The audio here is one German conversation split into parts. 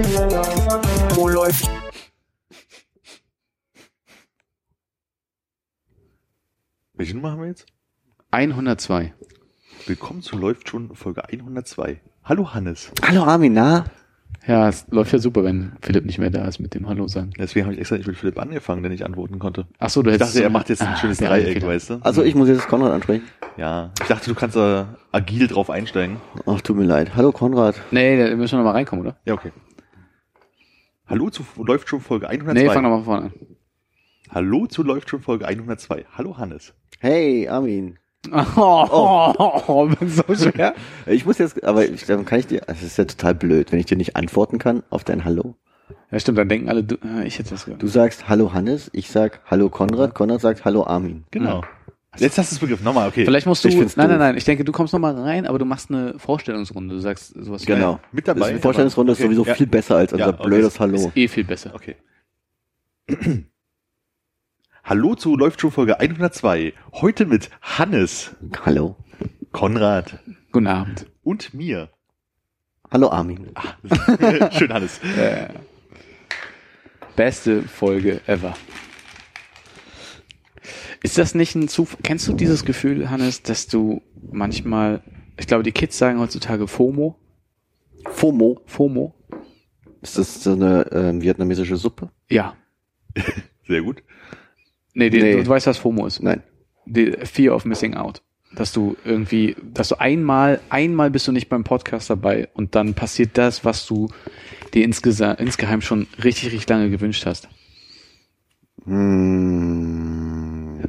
Wo läuft? Welche Nummer haben wir jetzt? 102. Willkommen zu Läuft schon Folge 102. Hallo Hannes. Hallo Armin, na? Ja, es läuft ja super, wenn Philipp nicht mehr da ist mit dem Hallo sagen. Deswegen habe ich extra nicht mit Philipp angefangen, der nicht antworten konnte. Ach so, du Ich hättest dachte, er macht jetzt ein Ah, schönes Dreieck, weißt du? Also ich muss jetzt Konrad ansprechen. Ja, ich dachte, du kannst da agil drauf einsteigen. Ach, tut mir leid. Hallo Konrad. Nee, da müssen wir noch mal reinkommen, oder? Ja, okay. Hallo zu Läuft schon Folge 102. Nee, fang doch mal von vorne an. Hallo zu Läuft schon Folge 102. Hallo Hannes. Hey, Armin. Oh, oh. so schwer. Ich muss jetzt, aber ich, dann kann ich dir, es ist ja total blöd, wenn ich dir nicht antworten kann auf dein Hallo. Ja, stimmt, dann denken alle, du, äh, ich hätte das gehört. Du sagst Hallo Hannes, ich sag Hallo Konrad, Konrad sagt Hallo Armin. Genau. Jetzt hast du es begriffen. Nochmal, okay. Vielleicht musst du, Ich nein, find's nein, nein, ich denke, du kommst noch mal rein, aber du machst eine Vorstellungsrunde. Du sagst sowas wie, Genau. Mit dabei. Ist eine Vorstellungsrunde ist Okay, sowieso ja. viel besser als unser Ja, okay. blödes Hallo. ist eh viel besser. Okay. Hallo zu Läuft schon Folge 102. Heute mit Hannes, Hallo. Konrad Guten Abend. und mir. Hallo Armin. Schön, Hannes. Äh, beste Folge ever. Ist das nicht ein Zufall? Kennst du dieses Gefühl, Hannes, dass du manchmal, ich glaube, die Kids sagen heutzutage FOMO, FOMO. FOMO? Ist das so eine ähm, vietnamesische Suppe? Ja. Sehr gut. Nee, die, Nee. du weißt, was FOMO ist. Nein. Die Fear of Missing Out. Dass du irgendwie, dass du einmal, einmal bist du nicht beim Podcast dabei und dann passiert das, was du dir insgeheim schon richtig, richtig lange gewünscht hast. Hm.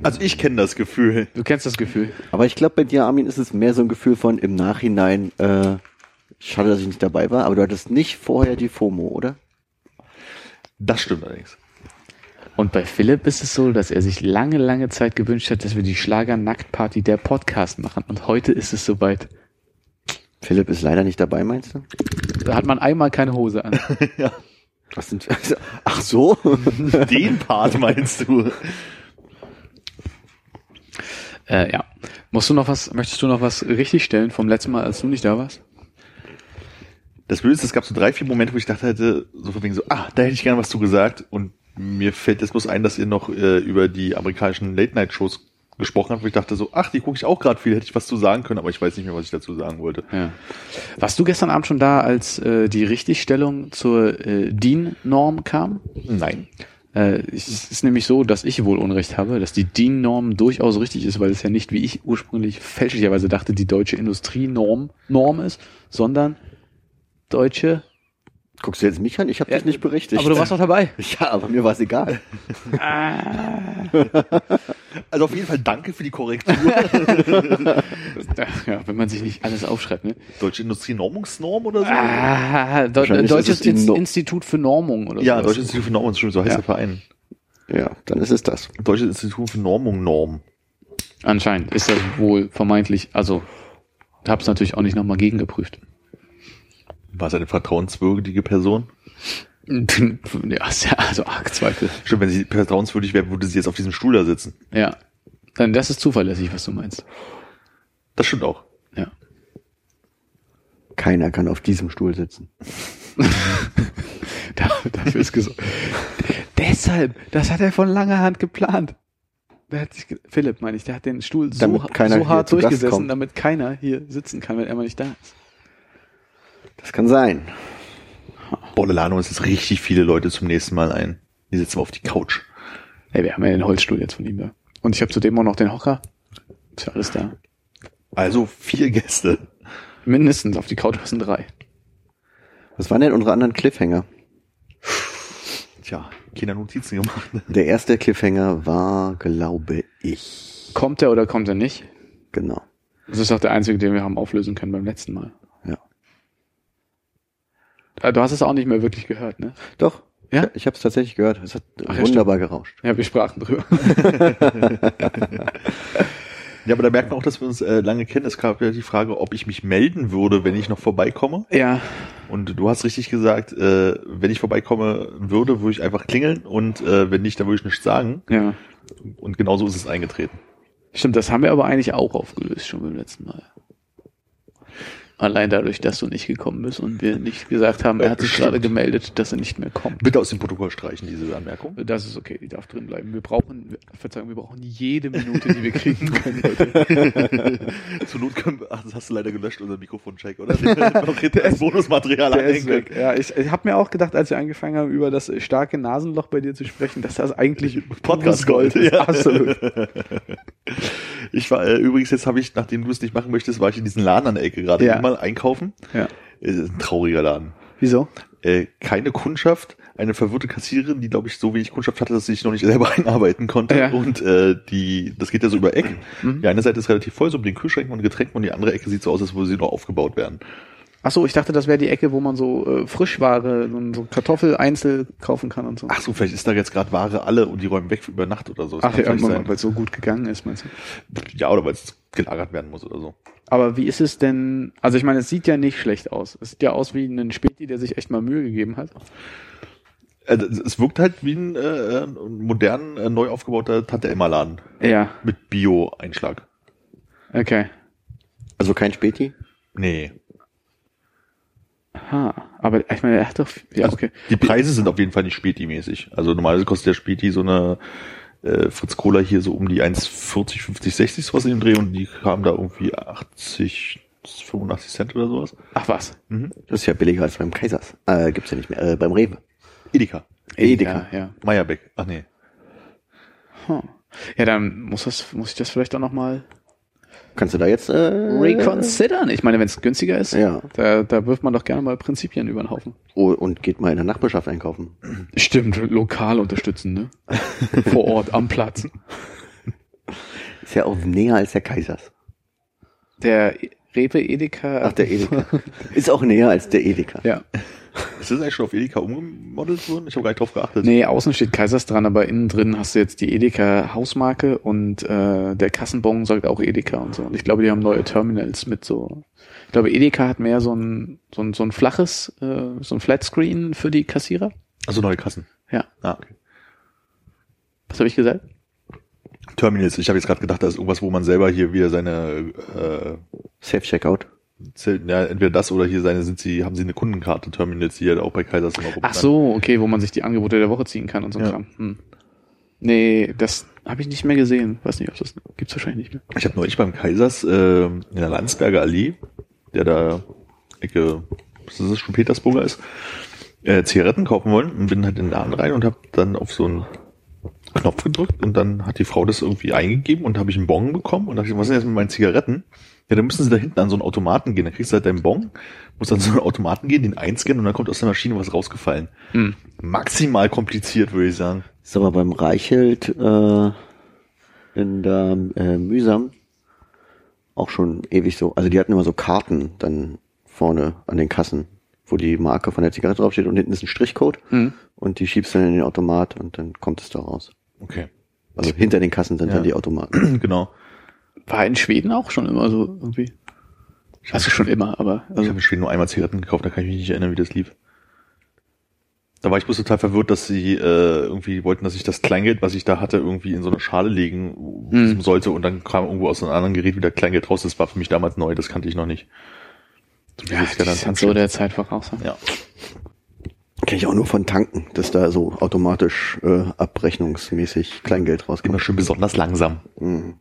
Also ich kenne das Gefühl. Du kennst das Gefühl. Aber ich glaube, bei dir, Armin, ist es mehr so ein Gefühl von im Nachhinein, äh, schade, dass ich nicht dabei war, aber du hattest nicht vorher die FOMO, oder? Das stimmt allerdings. Und bei Philipp ist es so, dass er sich lange, lange Zeit gewünscht hat, dass wir die Schlager-Nacktparty der Podcast machen. Und heute ist es soweit. Philipp ist leider nicht dabei, meinst du? Da hat man einmal keine Hose an. Was sind, ach so? Den Part meinst du? Äh, ja. Musst du noch was, möchtest du noch was richtigstellen vom letzten Mal, als du nicht da warst? Das Blöde ist, es gab so drei, vier Momente, wo ich dachte hätte, so von wegen so, ah, da hätte ich gerne was zu gesagt. Und mir fällt jetzt bloß ein, dass ihr noch äh, über die amerikanischen Late-Night-Shows gesprochen habt, wo ich dachte so, ach, die gucke ich auch gerade viel, hätte ich was zu sagen können, aber ich weiß nicht mehr, was ich dazu sagen wollte. Ja. Warst du gestern Abend schon da, als äh, die Richtigstellung zur äh, DIN-Norm kam? Nein. Äh, es ist nämlich so, dass ich wohl Unrecht habe, dass die DIN-Norm durchaus richtig ist, weil es ja nicht, wie ich ursprünglich fälschlicherweise dachte, die deutsche Industrienorm Norm ist, sondern deutsche. Guckst du jetzt mich an? Ich habe dich nicht berichtigt. Aber du warst doch dabei. Ja, aber mir war es egal. Also auf jeden Fall danke für die Korrektur. ja, wenn man sich nicht alles aufschreibt, ne? Deutsche Industrienormungsnorm oder so? Ah, Deutsches Inst No- Institut für Normung oder ja, sowas. Deutsches Institut für Normung, schon so heißt Ja. der Verein. Ja, dann ist es das. Deutsches Institut für Normung, Norm. Anscheinend ist das wohl vermeintlich, also hab's natürlich auch nicht nochmal gegengeprüft. War es eine vertrauenswürdige Person? ja, ist ja also arg Zweifel. Stimmt, wenn sie vertrauenswürdig wäre, würde sie jetzt auf diesem Stuhl da sitzen. Ja. Dann das ist zuverlässig, was du meinst. Das stimmt auch. Ja. Keiner kann auf diesem Stuhl sitzen. Da, dafür ist gesorgt. Deshalb, das hat er von langer Hand geplant. Der hat sich, ge- Philipp meine ich, der hat den Stuhl so, Damit so hart durchgesessen, damit keiner hier sitzen kann, wenn er mal nicht da ist. Das kann sein. Boah, da laden uns jetzt richtig viele Leute zum nächsten Mal ein. Die sitzen auf die Couch. Ey, wir haben ja den Holzstuhl jetzt von ihm da. Und ich habe zudem auch noch den Hocker. Ist ja alles da. Also vier Gäste. Mindestens auf die Couch passen drei. Was waren denn unsere anderen Cliffhanger? Tja, keine Notizen gemacht. Der erste Cliffhanger war, glaube ich. Kommt er oder kommt er nicht? Genau. Das ist auch der einzige, den wir haben auflösen können beim letzten Mal. Ja. Äh, Du hast es auch nicht mehr wirklich gehört, ne? Doch. Ja? Ich habe es tatsächlich gehört. Es hat Ach ja, wunderbar gerauscht. Ja, wir sprachen drüber. Ja, aber da merkt man auch, dass wir uns äh, lange kennen. Es gab ja die Frage, ob ich mich melden würde, wenn ich noch vorbeikomme. ja, Und du hast richtig gesagt, äh, wenn ich vorbeikomme würde, würde ich einfach klingeln und äh, wenn nicht, dann würde ich nichts sagen. ja. Und genauso ist es eingetreten. Stimmt, das haben wir aber eigentlich auch aufgelöst schon beim letzten Mal. Allein dadurch, dass du nicht gekommen bist und wir nicht gesagt haben, er hat sich Stimmt. gerade gemeldet, dass er nicht mehr kommt. Bitte aus dem Protokoll streichen, diese Anmerkung. Das ist okay, die darf drin bleiben. Wir brauchen, Verzeihung, wir brauchen jede Minute, die wir kriegen können heute. Zur Not können wir, ach, das hast du leider gelöscht, unser Mikrofoncheck, oder? Als Bonusmaterial anhängen weg. Ja, ich, ich habe mir auch gedacht, als wir angefangen haben, über das starke Nasenloch bei dir zu sprechen, dass das eigentlich Podcast Gold ist. Ja. Absolut. Ich war, äh, übrigens, jetzt habe ich, nachdem du es nicht machen möchtest, war ich in diesen Laden an der Ecke gerade Ja. Mal einkaufen. Ja. Ist ein trauriger Laden. Wieso? Äh, keine Kundschaft, eine verwirrte Kassiererin, die, glaube ich, so wenig Kundschaft hatte, dass sie sich noch nicht selber einarbeiten konnte. Ja. Und äh, die, das geht ja so über Ecken. Mhm. Die eine Seite ist relativ voll, so mit den Kühlschränken und Getränken, und die andere Ecke sieht so aus, als würde sie noch aufgebaut werden. Ach so, ich dachte, das wäre die Ecke, wo man so äh, Frischware, so, so Kartoffel einzeln kaufen kann und so. Ach so, vielleicht ist da jetzt gerade Ware alle und die räumen weg für über Nacht oder so. Das Ach ja, weil es so gut gegangen ist, meinst du? Ja, oder weil es gelagert werden muss oder so. Aber wie ist es denn? Also ich meine, es sieht ja nicht schlecht aus. Es sieht ja aus wie ein Späti, der sich echt mal Mühe gegeben hat. Also, es wirkt halt wie ein äh, modern, äh, neu aufgebauter Tante-Emma-Laden Ja, mit Bio-Einschlag. okay. Also kein Späti? Nee. Ha, aber ich meine, er hat doch, ja, Also, okay. Die Preise sind auf jeden Fall nicht Späti-mäßig. Also normalerweise kostet der Späti so eine äh, Fritz Cola hier so um die 1,40, 50, 60 sowas in dem Dreh und die haben da irgendwie 80, 85 Cent oder sowas. Ach was. Das ist ja billiger als beim Kaisers. Äh, gibt's ja nicht mehr. Äh, beim Rewe. Edeka. Edeka. Ja, ja. Meyerbeck. Ach nee. Hm. Ja, dann muss das, muss ich das vielleicht auch nochmal Kannst du da jetzt äh, reconsidern. Ich meine, wenn es günstiger ist, Ja. da, da wirft man doch gerne mal Prinzipien über den Haufen. Oh, und geht mal in der Nachbarschaft einkaufen. Stimmt, lokal unterstützen, ne? Vor Ort, am Platz. Ist ja auch näher als der Kaisers. Der Rewe Edeka. Ach, der Edeka. ist auch näher als der Edeka. Ja. Ist das eigentlich schon auf Edeka umgemodelt worden? Ich habe gar nicht drauf geachtet. Nee, außen steht Kaisers dran, aber innen drin hast du jetzt die Edeka Hausmarke und äh, der Kassenbon sagt auch Edeka und so. Und ich glaube, die haben neue Terminals mit so. Ich glaube, Edeka hat mehr so ein so ein, so ein flaches, äh, so ein Flatscreen für die Kassierer. Also neue Kassen. Ja. Ah, okay. Was habe ich gesagt? Terminals. Ich habe jetzt gerade gedacht, da ist irgendwas, wo man selber hier wieder seine äh, Self-Checkout. Zelt- ja, entweder das oder hier seine sind sie, haben sie eine Kundenkarte Terminals, die halt auch bei Kaisers immer Ach so, okay, wo man sich die Angebote der Woche ziehen kann und so Ja. Kram. Hm. Nee, das habe ich nicht mehr gesehen. Weiß nicht, ob das gibt's wahrscheinlich nicht mehr. Ich habe neulich beim Kaisers äh, in der Landsberger Allee, der da Ecke, was ist das, schon Petersburger ist, äh, Zigaretten kaufen wollen und bin halt in den Laden rein und habe dann auf so einen Knopf gedrückt und dann hat die Frau das irgendwie eingegeben und habe ich einen Bon bekommen und dachte, ich, was ist denn jetzt mit meinen Zigaretten? Ja, dann müssen sie da hinten an so einen Automaten gehen. Dann kriegst du halt deinen Bon, musst an so einen Automaten gehen, den einscannen und dann kommt aus der Maschine was rausgefallen. Hm. Maximal kompliziert, würde ich sagen. Ist aber beim Reichelt äh, in der äh, Mühsam auch schon ewig so. Also die hatten immer so Karten dann vorne an den Kassen, wo die Marke von der Zigarette draufsteht und hinten ist ein Strichcode Hm. und die schiebst dann in den Automat und dann kommt es da raus. Okay. Also hinter den Kassen sind Ja. dann die Automaten. genau. War in Schweden auch schon immer so irgendwie. Also schon immer, aber Ich also, habe in Schweden nur einmal Zigaretten gekauft, da kann ich mich nicht erinnern, wie das lief. Da war ich bloß total verwirrt, dass sie äh, irgendwie wollten, dass ich das Kleingeld, was ich da hatte, irgendwie in so eine Schale legen Hm. sollte und dann kam irgendwo aus einem anderen Gerät wieder Kleingeld raus. Das war für mich damals neu, das kannte ich noch nicht. So ja, sind dann so der Zeit voraus. ja. Kenn ich auch nur von Tanken, dass da so automatisch äh, abrechnungsmäßig Kleingeld Immer rauskommt. schön besonders langsam. Mhm.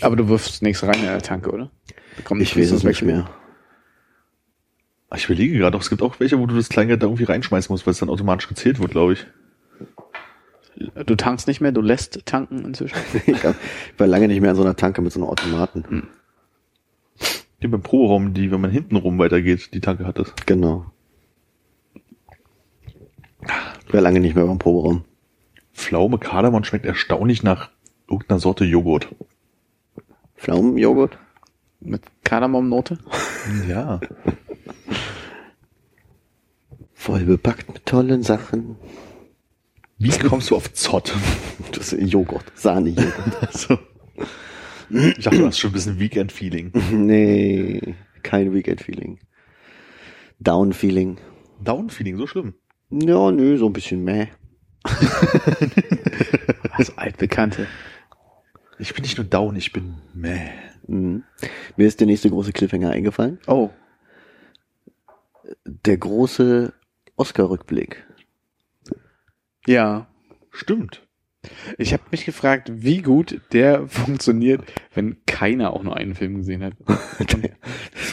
Aber du wirfst nichts rein in der Tanke, oder? Da kommt Ich weiß es nicht mehr. Ich überlege gerade, es gibt auch welche, wo du das Kleingeld da irgendwie reinschmeißen musst, weil es dann automatisch gezählt wird, glaube ich. Du tankst nicht mehr, du lässt tanken inzwischen. ich war lange nicht mehr an so einer Tanke mit so einem Automaten. Hm. Die beim Proberaum, die, wenn man hinten rum weitergeht, die Tanke hat das. Genau. Ich war lange nicht mehr beim Proberaum. Pflaume Kardamom schmeckt erstaunlich nach irgendeiner Sorte Joghurt. Pflaumenjoghurt? Mit Kardamomnote. Ja. Voll bepackt mit tollen Sachen. Wie kommst du auf Zott? Das ist Joghurt, Sahne-Joghurt. Also, ich dachte, du hast schon ein bisschen Weekend-Feeling. nee, kein Weekend-Feeling. Down-Feeling. Down-Feeling, so schlimm. Ja, nö, so ein bisschen meh. Also altbekannte. Ich bin nicht nur down, ich bin meh. Mhm. Mir ist der nächste große Cliffhanger eingefallen. Oh, Der große Oscar-Rückblick. ja. Stimmt. Ich habe mich gefragt, wie gut der funktioniert, wenn keiner auch nur einen Film gesehen hat.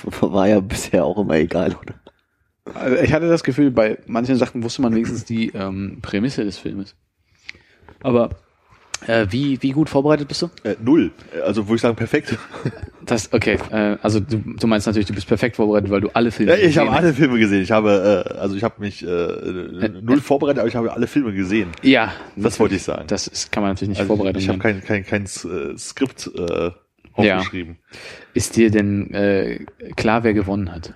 Das war ja bisher auch immer egal, oder? Also ich hatte das Gefühl, bei manchen Sachen wusste man wenigstens die ähm, Prämisse des Filmes. Aber äh, wie, wie gut vorbereitet bist du? Äh, null. Äh, Also, würde ich sagen, perfekt. Das, okay, äh, also du, du meinst natürlich, du bist perfekt vorbereitet, weil du alle Filme Ja, ich gesehen habe alle Filme gesehen. Ich habe, äh, also ich habe mich äh, null vorbereitet, aber ich habe alle Filme gesehen. Ja, Das wollte ich sagen. das ist, kann man natürlich nicht Also vorbereiten. ich habe nennen. kein, kein, kein äh, Skript äh, Ja. aufgeschrieben. Ist dir denn äh, klar, wer gewonnen hat?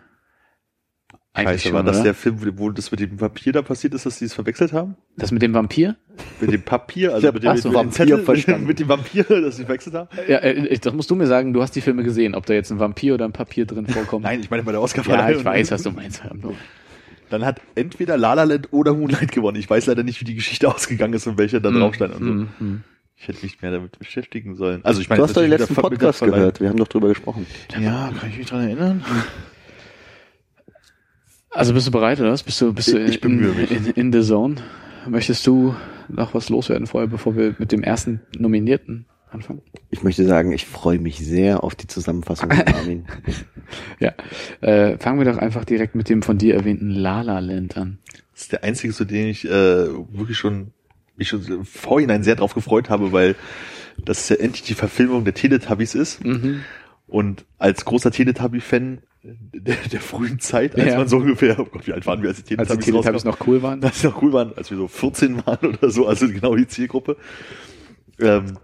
Scheiße, war das oder? der Film, wo das mit dem Papier da passiert ist, dass die es verwechselt haben? das mit dem Vampir? Mit dem Papier, also mit dem, mit, so, mit dem Vampir Zettel, verstanden. mit dem Vampir, dass sie verwechselt haben? Ja, äh, ich- das musst du mir sagen, du hast die Filme gesehen, ob da jetzt ein Vampir oder ein Papier drin vorkommt. Nein, ich meine bei der Ja, Oscarverleihung. ich weiß, was du meinst. Dann hat entweder La La Land oder Moonlight gewonnen. Ich weiß leider nicht, wie die Geschichte ausgegangen ist und welcher da drauf stand und so. Mm, mm. Ich hätte mich mehr damit beschäftigen sollen. Also ich meine, Du hast doch den letzten Podcast gehört. Wir haben doch drüber gesprochen. Ja, kann ich mich dran erinnern? Also bist du bereit, oder was? Bist du, bist du Ich in, bemühe mich. in, in the zone? Möchtest du noch was loswerden vorher, bevor wir mit dem ersten Nominierten anfangen? Ich möchte sagen, ich freue mich sehr auf die Zusammenfassung von Armin. Ja. Äh, fangen wir doch einfach direkt mit dem von dir erwähnten Lala Land an. Das ist der einzige, zu dem ich äh, wirklich schon mich schon im Vorhinein sehr drauf gefreut habe, weil das ja endlich die Verfilmung der Teletubbies ist. Mhm. Und als großer Teletubby-Fan der, der frühen Zeit, als Ja. man so ungefähr, oh Gott, wie alt waren wir, als die Als die Teletubbies, Teletubbies noch cool waren. als sie noch cool waren, als wir so 14 waren oder so, also genau die Zielgruppe, ähm,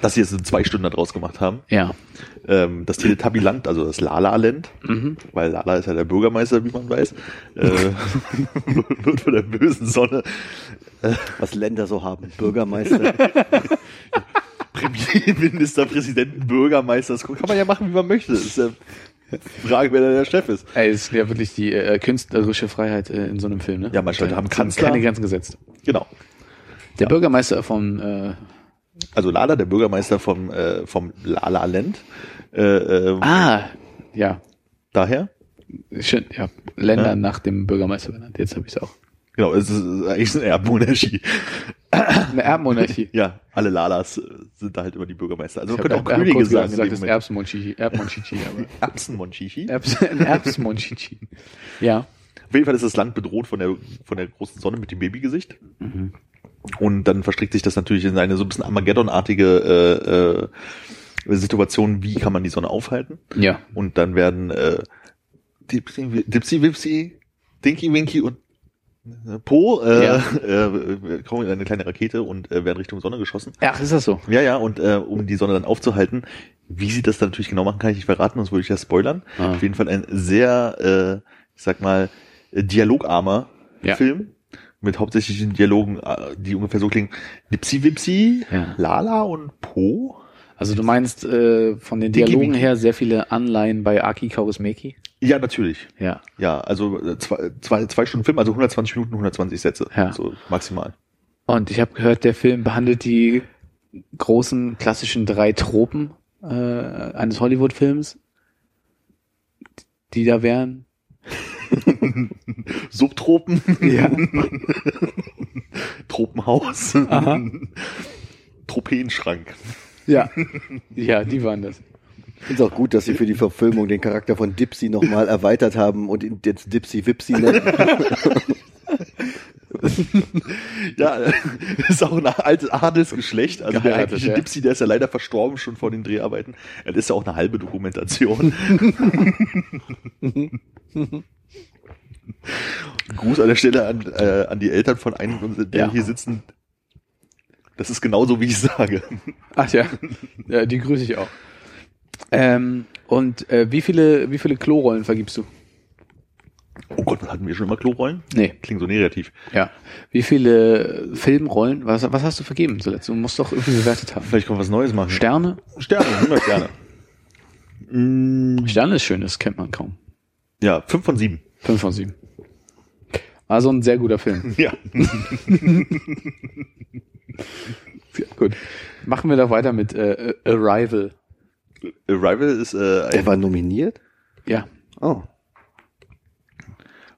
dass sie jetzt so zwei Stunden daraus gemacht haben. Ja. Ähm, das Teletubby-Land, also das Lala-Land, Mhm. weil Lala ist ja der Bürgermeister, wie man weiß, äh, wird von der bösen Sonne Was Länder so haben. Bürgermeister. Premierminister, Präsidenten, Bürgermeister, das kann man ja machen, wie man möchte. Das ist ja Frage, wer da der Chef ist. Ey, das ist ja wirklich die äh, künstlerische Freiheit äh, in so einem Film, ne? Ja, manche Leute haben Kanzler. keine Grenzen gesetzt. Genau. Der Bürgermeister von äh, Also Lala, der Bürgermeister vom, äh, vom Lala-Land, äh, äh, Ah, ja. daher. Schön, ja. Länder Ja. nach dem Bürgermeister benannt. Jetzt habe ich es auch. Genau, es ist eigentlich eine Erbmonarchie. Eine Erbmonarchie. Ja, alle Lalas sind da halt immer die Bürgermeister. Also man könnte auch Könige sagen. gesagt, das ist. Erbsmonchichi. Erbmonchichi, aber. Erbsenmonchichi. Erbsmonchichi. Ja. Auf jeden Fall ist das Land bedroht von der, von der großen Sonne mit dem Babygesicht. Mhm. Und dann verstrickt sich das natürlich in eine so ein bisschen Armageddon-artige äh, äh, Situation, wie kann man die Sonne aufhalten? Ja. Und dann werden äh, Dipsy, Dipsy Wipsy, Dinky Winky und Po äh, Ja. äh, kommen in eine kleine Rakete und äh, werden Richtung Sonne geschossen. Ach, ist das so? Ja, ja, und äh, um die Sonne dann aufzuhalten, wie sie das dann natürlich genau machen, kann ich nicht verraten, sonst würde ich ja spoilern. Ah. Auf jeden Fall ein sehr, äh, ich sag mal, äh, dialogarmer Ja. Film. Mit hauptsächlichen Dialogen, äh, die ungefähr so klingen. Dipsy Wipsy, Ja. Lala und Po. Also du meinst äh, von den Dialogen her sehr viele Anleihen bei Aki Kaurismäki? Ja, natürlich. Ja. Ja, also äh, zwei, zwei, zwei Stunden Film, also 120 Minuten, 120 Sätze. Ja. So maximal. Und ich habe gehört, der Film behandelt die großen klassischen drei Tropen äh, eines Hollywood-Films, die da wären. Subtropen. Ja. Tropenhaus. Aha. Tropenschrank. Ja. Ja, die waren das. Ich finde es auch gut, dass sie für die Verfilmung den Charakter von Dipsy nochmal erweitert haben und ihn jetzt Dipsy Wipsy nennen. Ja, ist auch ein altes Adelsgeschlecht. Also der Geheiratet, eigentliche ja. Dipsy, der ist ja leider verstorben schon vor den Dreharbeiten. Das ist ja auch eine halbe Dokumentation. Gruß an der Stelle an, äh, an die Eltern von einem, der Ja. hier sitzen. Das ist genauso, wie ich sage. Ach ja, ja die grüße ich auch. Ähm, und äh, wie viele wie viele Klorollen vergibst du? Oh Gott, hatten wir schon immer Klorollen? Nee, Klingt so negativ. ja. Wie viele Filmrollen, was, was hast du vergeben zuletzt? Du musst doch irgendwie bewertet haben. Vielleicht können wir was Neues machen. Sterne? Sterne, 100 Sterne. Mm, Sterne ist schön, das kennt man kaum. ja, 5 von 7. Fünf von sieben. Also ein sehr guter Film. Ja. Sehr gut. Machen wir doch weiter mit äh, Arrival. Arrival ist äh, Der ein, war nominiert? Ja. Oh.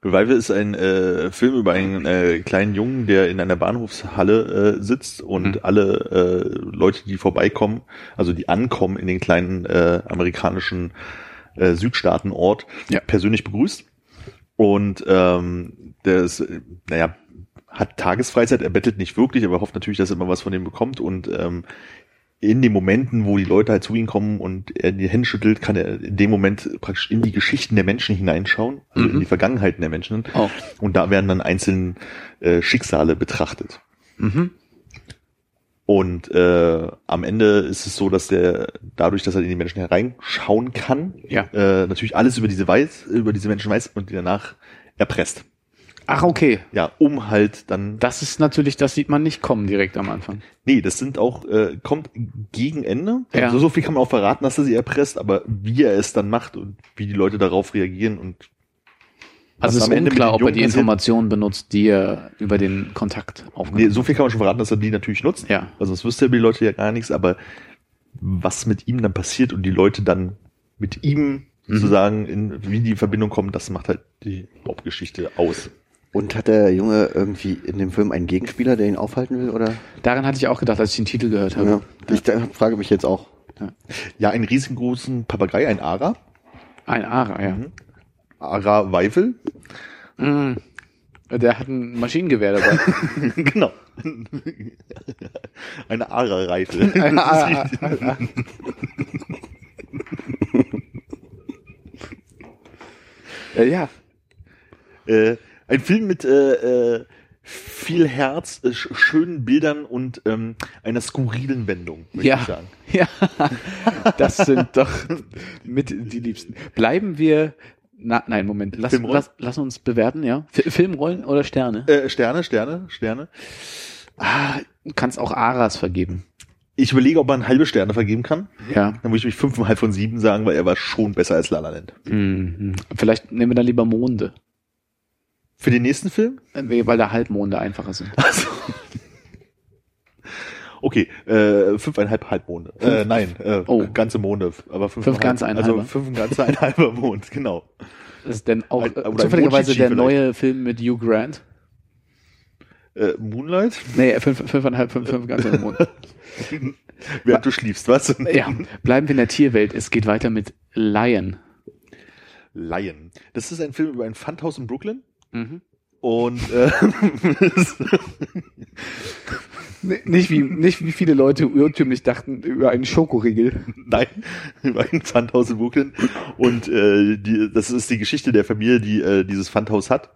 Arrival ist ein äh, Film über einen äh, kleinen Jungen, der in einer Bahnhofshalle äh, sitzt und Mhm. alle äh, Leute, die vorbeikommen, also die ankommen in den kleinen äh, amerikanischen äh, Südstaatenort, Ja. persönlich begrüßt. Und ähm, der ist, äh, naja, hat Tagesfreizeit, er bettelt nicht wirklich, aber hofft natürlich, dass er immer was von dem bekommt. Und ähm, in den Momenten, wo die Leute halt zu ihm kommen und er die Hände schüttelt, kann er in dem Moment praktisch in die Geschichten der Menschen hineinschauen, also Mhm. in die Vergangenheiten der Menschen. Oh. Und da werden dann einzelne äh, Schicksale betrachtet. Mhm. Und äh, am Ende ist es so, dass der dadurch, dass er in die Menschen hereinschauen kann, Ja. äh, natürlich alles über diese weiß, über diese Menschen weiß und die danach erpresst. Ach, okay. Ja, um halt dann. Das ist natürlich, das sieht man nicht kommen direkt am Anfang. Nee, das sind auch, äh, kommt gegen Ende. Ja. Also so viel kann man auch verraten, dass er sie erpresst, aber wie er es dann macht und wie die Leute darauf reagieren und Also es am ist Ende unklar, den ob er die. Informationen benutzt, die er über den Kontakt Nee, aufgenommen so viel kann man schon verraten, dass er die natürlich nutzt. Ja. Also das wüsste die Leute ja gar nichts, aber was mit ihm dann passiert und die Leute dann mit ihm Mhm. sozusagen in wie die Verbindung kommen, das macht halt die Hauptgeschichte aus. Und hat der Junge irgendwie in dem Film einen Gegenspieler, der ihn aufhalten will, oder? Daran hatte ich auch gedacht, als ich den Titel gehört habe. Ja. Ich da, frage mich jetzt auch. Ja, einen riesengroßen Papagei, ein Ara, Ein Ara, ja. Mhm. Ara Weifel. Mhm. Der hat ein Maschinengewehr dabei. genau. Eine Ara-Reife. Ein Ara- Äh, ja, äh, ein Film mit äh, äh, viel Herz, äh, sch- schönen Bildern und ähm, einer skurrilen Wendung, möchte Ja. ich sagen. ja, das sind doch mit die Liebsten. Bleiben wir, na, nein, Moment, lass, lass, lass uns bewerten, ja. Fi- Filmrollen oder Sterne? Äh, Sterne, Sterne, Sterne. Ah, du kannst auch Aras vergeben. Ich überlege, ob man halbe Sterne vergeben kann. Ja. Dann würde ich mich fünfeinhalb von sieben sagen, weil er war schon besser als La La Land. Mhm. Vielleicht nehmen wir dann lieber Monde, Für den nächsten Film? äh, weil da Halbmonde einfacher sind. Also. Okay, äh, fünfeinhalb Halbmonde. Äh, nein, äh, Oh. ganze Monde, aber fünf, Fünf ganze, ein Also fünf ganze, ein halber Mond, genau. Das ist denn auch Ein- äh, zufälligerweise der vielleicht. neue Film mit Hugh Grant. Äh, Moonlight? Nee, fünf, fünfeinhalb, fünf, fünf ganze Monde. Während du schliefst, was? ja, bleiben wir in der Tierwelt. Es geht weiter mit Lion. Lion. Das ist ein Film über ein Pfandhaus in Brooklyn. Mhm. Und äh, Nicht wie, nicht wie viele Leute irrtümlich dachten über einen Schokoriegel. nein, über ein Pfandhaus in Brooklyn. Und äh, die, das ist die Geschichte der Familie, die äh, dieses Pfandhaus hat.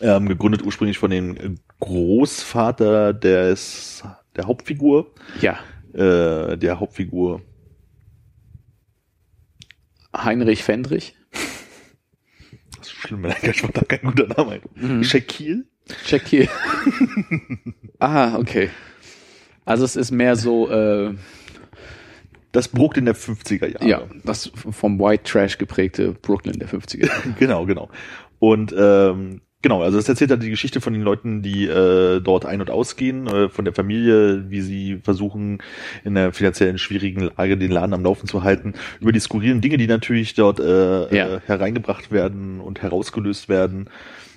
Ähm, gegründet ursprünglich von dem Großvater des, der Hauptfigur. Ja, Äh, der Hauptfigur. Heinrich Fendrich. Schlimm, wenn ein Spontan kein guter Name. Mhm. Shaquille. Hier. ah, okay. Also es ist mehr so, äh, Das Brooklyn der 50er Jahre. ja, das vom White Trash geprägte Brooklyn der 50er. Genau, genau. Und ähm, genau, also das erzählt halt die Geschichte von den Leuten, die äh, dort ein- und ausgehen, äh, von der Familie, wie sie versuchen, in einer finanziellen schwierigen Lage den Laden am Laufen zu halten, über die skurrilen Dinge, die natürlich dort äh, Ja. äh, hereingebracht werden und herausgelöst werden,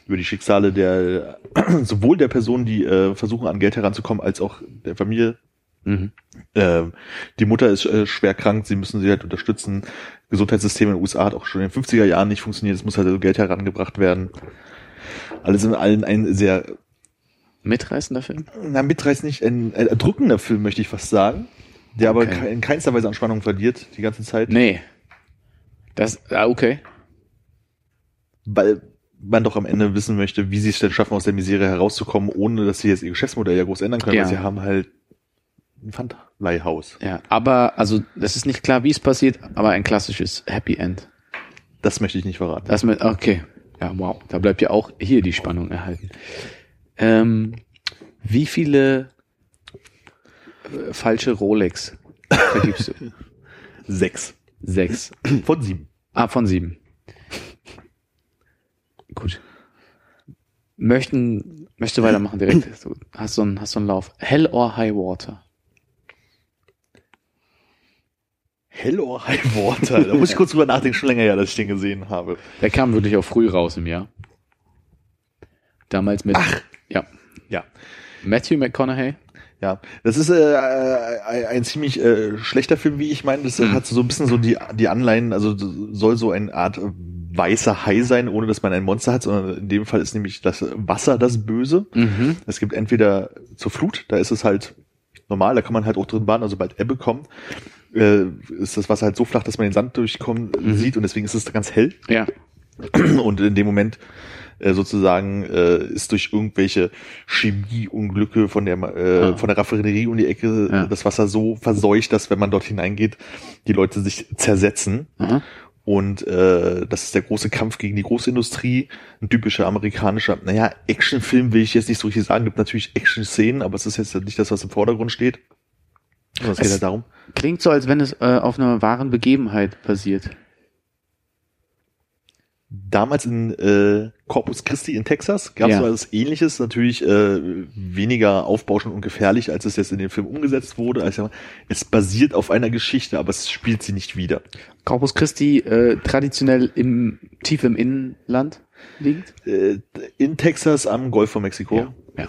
über die Schicksale der sowohl der Personen, die äh, versuchen an Geld heranzukommen, als auch der Familie, mhm. ähm, die Mutter ist äh, schwer krank, sie müssen sie halt unterstützen. Gesundheitssystem in den USA hat auch schon in den 50er Jahren nicht funktioniert, es muss halt Geld herangebracht werden. Alles in allen ein sehr, Mitreißender Film? na, mitreißend nicht, ein, ein erdrückender Film, möchte ich fast sagen, der aber Okay. ke- in keinster Weise an Spannung verliert, die ganze Zeit, Nee. Das, ah, okay. weil man doch am Ende wissen möchte, wie sie es denn schaffen, aus der Misere herauszukommen, ohne dass sie jetzt ihr Geschäftsmodell ja groß ändern können, Ja. weil sie haben halt ein Pfandleihhaus. Ja, aber, also, das ist nicht klar, wie es passiert, aber ein klassisches Happy End. Das möchte ich nicht verraten. Das mit, okay. Ja, wow. Da bleibt ja auch hier die Spannung erhalten. Ähm, wie viele äh, falsche Rolex vergibst du? Sechs. Sechs. Von sieben. Ah, von sieben. Gut. Möchten, möchte weitermachen direkt. Du hast so einen, hast so einen Lauf. Hell or High Water? Hell or High Water? Da muss ich kurz drüber nachdenken, schon länger her, dass ich den gesehen habe. Der kam wirklich auch früh raus im Jahr. Damals mit, ja, Ja. Matthew McConaughey. Ja, das ist äh, ein, ein ziemlich äh, schlechter Film, wie ich meine. Das Mhm. hat so ein bisschen so die, die Anleihen, also soll so eine Art äh, weißer Hai sein, ohne dass man ein Monster hat, sondern in dem Fall ist nämlich das Wasser das Böse. Mhm. Es gibt entweder zur Flut, da ist es halt normal, da kann man halt auch drin baden, also sobald Ebbe kommt, äh, ist das Wasser halt so flach, dass man den Sand durchkommen Mhm. sieht und deswegen ist es ganz hell. Ja. Und in dem Moment äh, sozusagen äh, ist durch irgendwelche Chemieunglücke von der äh, Ah. von der Raffinerie um die Ecke Ja. das Wasser so verseucht, dass wenn man dort hineingeht, die Leute sich zersetzen. Aha. Und äh, das ist der große Kampf gegen die Großindustrie. Ein typischer amerikanischer, naja, Actionfilm will ich jetzt nicht so richtig sagen. Gibt natürlich Action-Szenen, aber es ist jetzt nicht das, was im Vordergrund steht. Sondern es geht Es- halt darum. Klingt so, als wenn es äh, auf einer wahren Begebenheit basiert. Damals in äh, Corpus Christi in Texas gab es Ja. so etwas ähnliches, natürlich äh, weniger aufbauschend und gefährlich, als es jetzt in dem Film umgesetzt wurde. Also es basiert auf einer Geschichte, aber es spielt sie nicht wieder. Corpus Christi äh, traditionell im tief im Innenland liegt. Äh, in Texas am Golf von Mexiko. Ja, ja.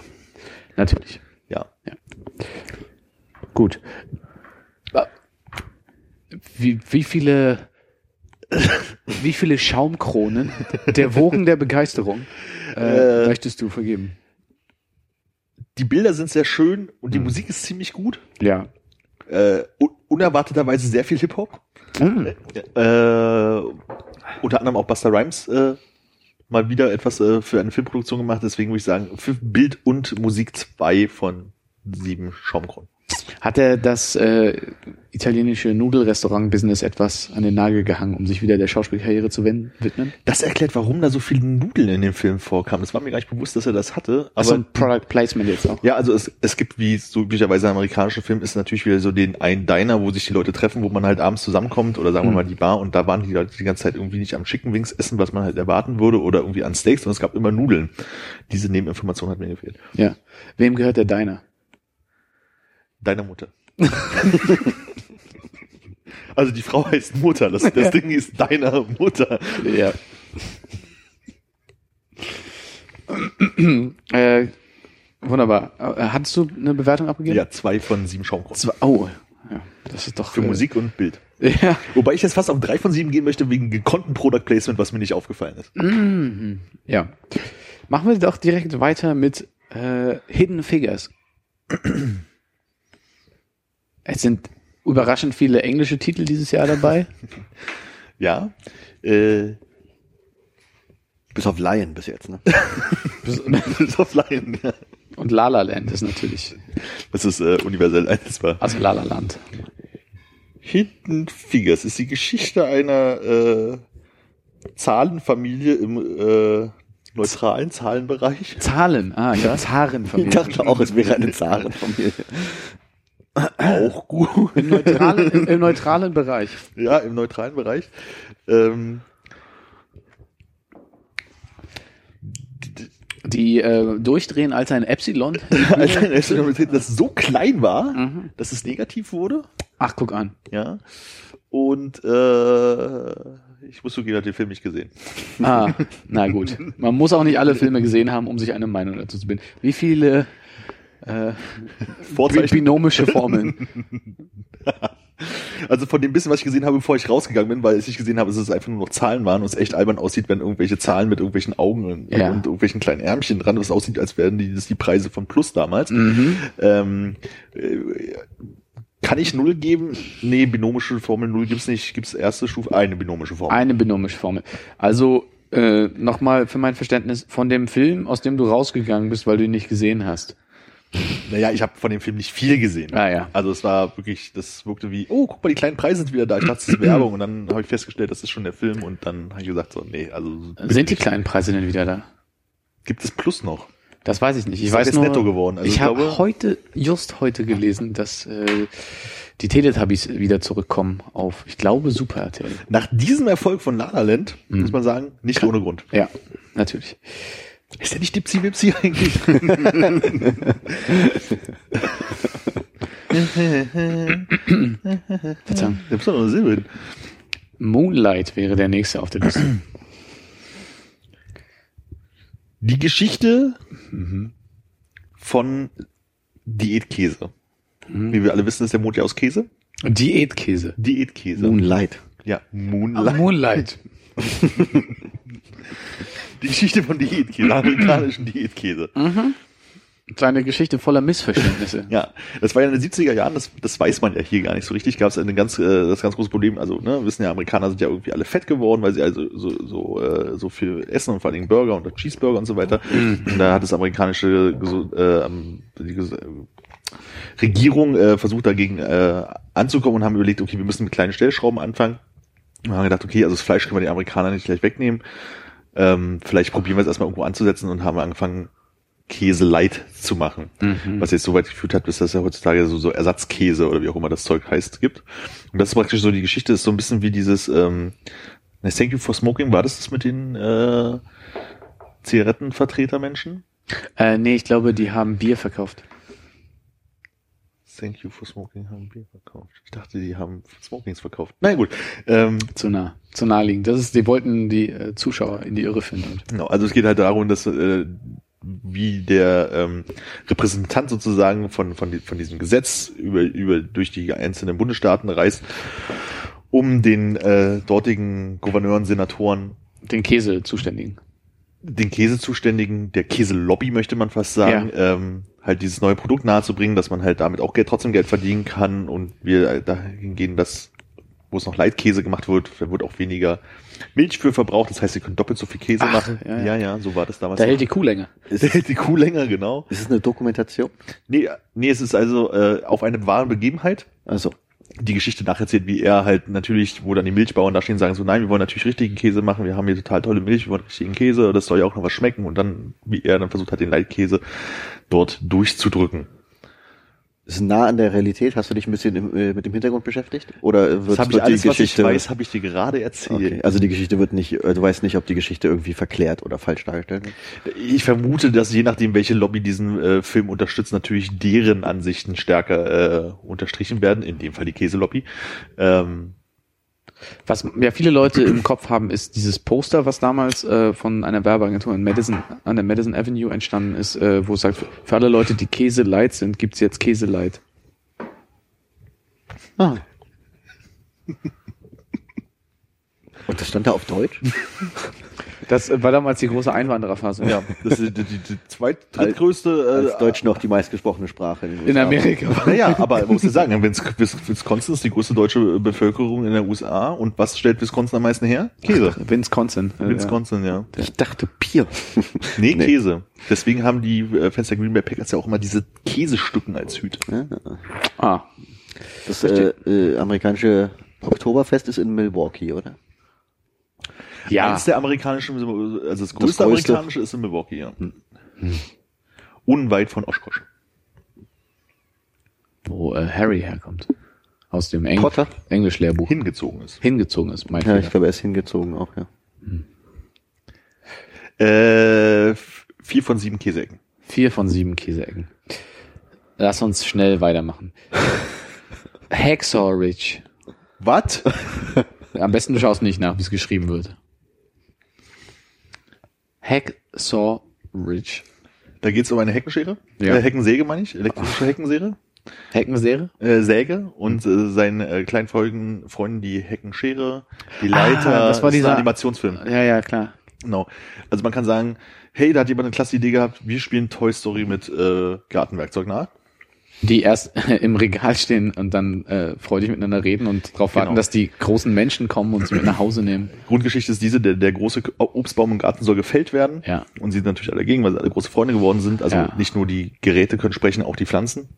Natürlich. ja. Gut. Wie, wie viele wie viele Schaumkronen der Wogen der Begeisterung äh, Äh. möchtest du vergeben? Die Bilder sind sehr schön und die Mhm. Musik ist ziemlich gut. Ja. Äh, un unerwarteterweise sehr viel Hip-Hop. Mm. Äh, unter anderem auch Buster Rhymes äh, mal wieder etwas äh, für eine Filmproduktion gemacht. Deswegen würde ich sagen, für Bild und Musik zwei von sieben Schaumkronen. Hat er das äh, italienische Nudelrestaurant-Business etwas an den Nagel gehangen, um sich wieder der Schauspielkarriere zu widmen? Das erklärt, warum da so viele Nudeln in dem Film vorkamen. Das war mir gar nicht bewusst, dass er das hatte. Also ein Product Placement jetzt auch. ja, also es, es gibt, wie es so üblicherweise im amerikanischen Film ist, natürlich wieder so den einen Diner, wo sich die Leute treffen, wo man halt abends zusammenkommt oder sagen wir Mhm. mal die Bar und da waren die Leute die ganze Zeit irgendwie nicht am Chicken Wings essen, was man halt erwarten würde oder irgendwie an Steaks, sondern es gab immer Nudeln. Diese Nebeninformation hat mir gefehlt. Ja. Wem gehört der Diner? Deiner Mutter. also die Frau heißt Mutter, das, das Ding ist deiner Mutter. Ja. äh, wunderbar. Äh, Hattest du eine Bewertung abgegeben? Ja, zwei von sieben Schaumkronen. Oh, ja, das ist doch Für äh, Musik und Bild. Ja. Wobei ich jetzt fast auf drei von sieben gehen möchte, wegen gekonnten Product Placement, was mir nicht aufgefallen ist. Mhm. Ja. Machen wir doch direkt weiter mit äh, Hidden Figures. Es sind überraschend viele englische Titel dieses Jahr dabei. Ja. Äh, Bis auf Lion bis jetzt, ne? bis auf Lion. Ja. Und La La Land ist natürlich, Das ist äh, universell einsetzbar. also La La Land. Hidden Figures ist die Geschichte einer äh, Zahlenfamilie im äh, neutralen Zahlenbereich. Zahlen, ah, ja, Ich Zarenfamilie. dachte auch, es wäre eine Zahlenfamilie. Auch gut. Im neutralen, im, im neutralen Bereich. Ja, im neutralen Bereich. Ähm, Die äh, durchdrehen als ein Epsilon. als ein Epsilon, das so klein war, Mhm. dass es negativ wurde. Ach, guck an. Ja. Und äh, ich muss zugeben, ich habe den Film nicht gesehen. Ah, na gut. Man muss auch nicht alle Filme gesehen haben, um sich eine Meinung dazu zu bilden. Wie viele äh, binomische Formeln? Also von dem bisschen, was ich gesehen habe, bevor ich rausgegangen bin, weil ich nicht gesehen habe, dass es einfach nur noch Zahlen waren und es echt albern aussieht, wenn irgendwelche Zahlen mit irgendwelchen Augen und, Ja. und irgendwelchen kleinen Ärmchen dran, was aussieht, als wären die, das die Preise von Plus damals. Mhm. Ähm, äh, kann ich null geben? Nee, binomische Formel null gibt's nicht. Gibt's erste Stufe? Eine binomische Formel. Eine binomische Formel. Also äh, nochmal für mein Verständnis von dem Film, aus dem du rausgegangen bist, weil du ihn nicht gesehen hast. Naja, ich habe von dem Film nicht viel gesehen. Ah, ja. Also es war wirklich, das wirkte wie, oh, guck mal, die kleinen Preise sind wieder da. Ich dachte, das ist Werbung. Und dann habe ich festgestellt, das ist schon der Film. Und dann habe ich gesagt, so, nee, also Sind die kleinen Preise denn wieder da? gibt es Plus noch? Das weiß ich nicht. Ich weiß jetzt nur, netto geworden. Also ich ich habe heute, just heute gelesen, dass äh, die Teletubbies wieder zurückkommen auf, ich glaube, Super RTL. Nach diesem Erfolg von La La Land, Mhm. muss man sagen, nicht ohne Grund. Ja, natürlich. Ist der nicht Dipsy Wipsy eigentlich? Verzeihung. Muss doch noch. Moonlight wäre der nächste auf der Liste. Die Geschichte Mhm. von Diätkäse. Mhm. Wie wir alle wissen, ist der Mond ja aus Käse. Diätkäse. Diätkäse. Moonlight. Ja, Moonlight. Moonlight. Die Geschichte von Diätkäse, amerikanischen Diätkäse. Kleine Geschichte voller Missverständnisse. Ja, das war ja in den 70er Jahren, das, das weiß man ja hier gar nicht so richtig. Gab es eine ganz, äh, das ganz große Problem. Also, ne, wissen ja, Amerikaner sind ja irgendwie alle fett geworden, weil sie also so, so, äh, so viel essen und vor allen Dingen Burger und Cheeseburger und so weiter. Und da hat das amerikanische äh, die Regierung äh, versucht dagegen äh, anzukommen und haben überlegt, okay, wir müssen mit kleinen Stellschrauben anfangen. Und haben gedacht, okay, also das Fleisch können wir den Amerikanern nicht gleich wegnehmen. Ähm, vielleicht probieren wir es erstmal irgendwo anzusetzen und haben angefangen, Käse light zu machen. Mhm. Was jetzt so weit geführt hat, bis das ja heutzutage so, so Ersatzkäse oder wie auch immer das Zeug heißt gibt. Und das ist praktisch so die Geschichte, ist so ein bisschen wie dieses ähm, Thank you for smoking, war das das mit den äh, Zigarettenvertretermenschen? Äh, nee, ich glaube, die haben Bier verkauft. Thank you for smoking haben Bier verkauft. Ich dachte, die haben Smokings verkauft. Na gut. Ähm, Zu nah. Zu naheliegend. Das ist, die wollten die äh, Zuschauer in die Irre finden. Genau, also es geht halt darum, dass äh, wie der ähm, Repräsentant sozusagen von von, von diesem Gesetz über über durch die einzelnen Bundesstaaten reist, um den äh, dortigen Gouverneuren, Senatoren, Den Käse zuständigen. den Käsezuständigen, der Käselobby möchte man fast sagen, ähm, halt dieses neue Produkt nahezubringen, dass man halt damit auch Geld, trotzdem Geld verdienen kann und wir dahin gehen, dass wo es noch Leitkäse gemacht wird, da wird auch weniger Milch für verbraucht. Das heißt, sie können doppelt so viel Käse Ach, machen. ja, ja, ja. ja, so war das damals. Da hält die Kuh länger. Der hält die Kuh länger, genau. Ist es eine Dokumentation? Nee, nee, es ist also äh, auf eine wahre Begebenheit. Also, Die Geschichte nacherzählt, wie er halt natürlich, wo dann die Milchbauern da stehen, sagen so, nein, wir wollen natürlich richtigen Käse machen, wir haben hier total tolle Milch, wir wollen richtigen Käse, das soll ja auch noch was schmecken und dann, wie er dann versucht hat, den Leitkäse dort durchzudrücken. Ist nah an der Realität. Hast du dich ein bisschen im, äh, mit dem Hintergrund beschäftigt? Oder wird, Das wird alles, die was ich Geschichte? weiß, habe ich dir gerade erzählt. okay. Also die Geschichte wird nicht, äh, du weißt nicht, ob die Geschichte irgendwie verklärt oder falsch dargestellt wird. Ich vermute, dass je nachdem, welche Lobby diesen äh, Film unterstützt, natürlich deren Ansichten stärker äh, unterstrichen werden, in dem Fall die Käselobby. Ähm, Was ja viele Leute im Kopf haben, ist dieses Poster, was damals äh, von einer Werbeagentur in Madison, an der Madison Avenue entstanden ist, äh, wo es sagt, für alle Leute, die Käse light sind, gibt's jetzt Käse light. Ah. Und das stand da auf Deutsch? Das war damals die große Einwandererphase. ja, das ist die, die, die zweit, drittgrößte Als äh, Deutsch noch die meistgesprochene Sprache. In USA. Amerika. Naja, aber man muss ja sagen, Wis- Wis- Wisconsin ist die größte deutsche Bevölkerung in der USA und was stellt Wisconsin am meisten her? Käse. Wisconsin. Wisconsin, ja. Ich dachte Bier. Nee, Nee. Käse. Deswegen haben die äh, Fans der Green Bay Packers ja auch immer diese Käsestücken als Hüte. Ja. Ah, Das äh, äh, amerikanische Oktoberfest ist in Milwaukee, oder? Ja. Eines der amerikanischen, also das größte größte. amerikanische ist in Milwaukee, ja. Unweit von Oshkosh. wo äh, Harry herkommt. Aus dem Eng Potter? Englisch-Lehrbuch. Hingezogen ist. Hingezogen ist, mein Ja, Fehler. ich glaube, er ist hingezogen auch, ja. Äh, f- vier von sieben Käseecken. Vier von sieben Käseecken. Lass uns schnell weitermachen. Hacksaw Ridge. Was? Am besten du schaust nicht nach, wie es geschrieben wird. Hacksaw Ridge. Da geht es um eine Heckenschere. Ja. Äh, Heckensäge meine ich. Elektrische Heckensäge. Heckenserie? Äh, Säge und äh, seinen äh, kleinen Freunden, Freunden die Heckenschere, die Leiter. Ah, das war dieser- Animationsfilm. Ja, ja, klar. Genau. Also man kann sagen, hey, da hat jemand eine klasse Idee gehabt, wir spielen Toy Story mit äh, Gartenwerkzeug nach. Die erst im Regal stehen und dann äh, freudig miteinander reden und darauf warten, Genau. dass die großen Menschen kommen und sie mit nach Hause nehmen. Grundgeschichte ist diese, der, der große Obstbaum im Garten soll gefällt werden. Ja. Und sie sind natürlich alle dagegen, weil sie alle große Freunde geworden sind. Also Ja. nicht nur die Geräte können sprechen, auch die Pflanzen.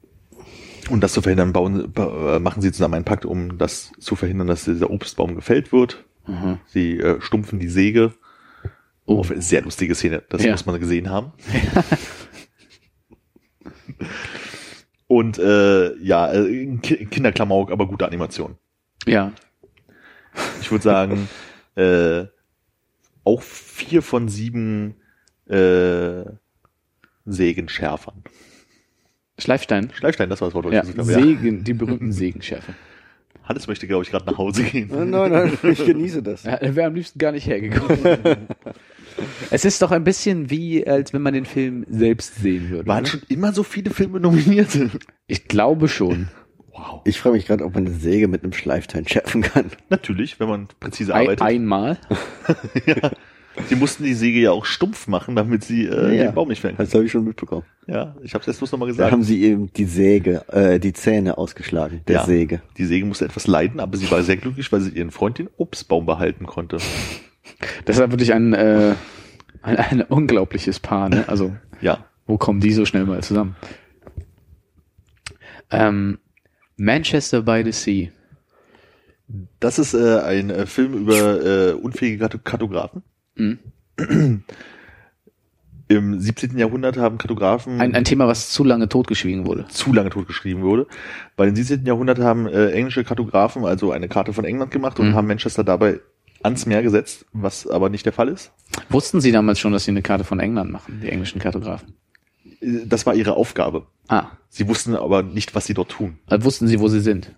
Und das zu verhindern, bauen, ba- äh, machen sie zusammen einen Pakt, um das zu verhindern, dass dieser Obstbaum gefällt wird. Mhm. Sie äh, stumpfen die Säge. Oh. Auf eine sehr lustige Szene, das Ja. muss man gesehen haben. Und äh, ja, äh, Ki- Kinderklamauk, aber gute Animation. Ja. Ich würde sagen, äh, auch vier von sieben äh, Sägenschärfern. Schleifstein. Schleifstein, das war das Wort, was Ja, ich gesucht habe. Ja. Segen, die berühmten Segenschärfe. Hannes möchte, glaube ich, gerade nach Hause gehen. Nein, nein, nein, ich genieße das. Ja, er wäre am liebsten gar nicht hergekommen. es ist doch ein bisschen wie, als wenn man den Film selbst sehen würde. Waren oder? schon immer so viele Filme nominiert. Ich glaube schon. Wow. Ich frage mich gerade, ob man eine Säge mit einem Schleiftein schärfen kann. Natürlich, wenn man präzise Ein, arbeitet. einmal. Sie mussten die Säge ja auch stumpf machen, damit sie äh, Ja, den Baum nicht fällen. Das habe ich schon mitbekommen. Ja, ich habe es jetzt bloß nochmal Da gesagt. haben sie eben die Säge, äh, die Zähne ausgeschlagen, der ja, Säge. Die Säge musste etwas leiden, aber sie war sehr glücklich, weil sie ihren Freund den Obstbaum behalten konnte. Das war wirklich ein, äh, ein, ein unglaubliches Paar. Ne? Also, Ja. wo kommen die so schnell mal zusammen? Ähm, Manchester by the Sea. Das ist äh, ein äh, Film über äh, unfähige Karto- Kartografen. Mhm. Im 17. Jahrhundert haben Kartografen Ein, ein Thema, was zu lange totgeschwiegen wurde. zu lange totgeschrieben wurde. Bei den 17. Jahrhundert haben äh, englische Kartografen also eine Karte von England gemacht und Mhm. haben Manchester dabei ans Meer gesetzt, was aber nicht der Fall ist. Wussten Sie damals schon, dass Sie eine Karte von England machen, die englischen Kartografen? Äh, Das war ihre Aufgabe. Ah, Sie wussten aber nicht, was sie dort tun. also wussten Sie, wo Sie sind?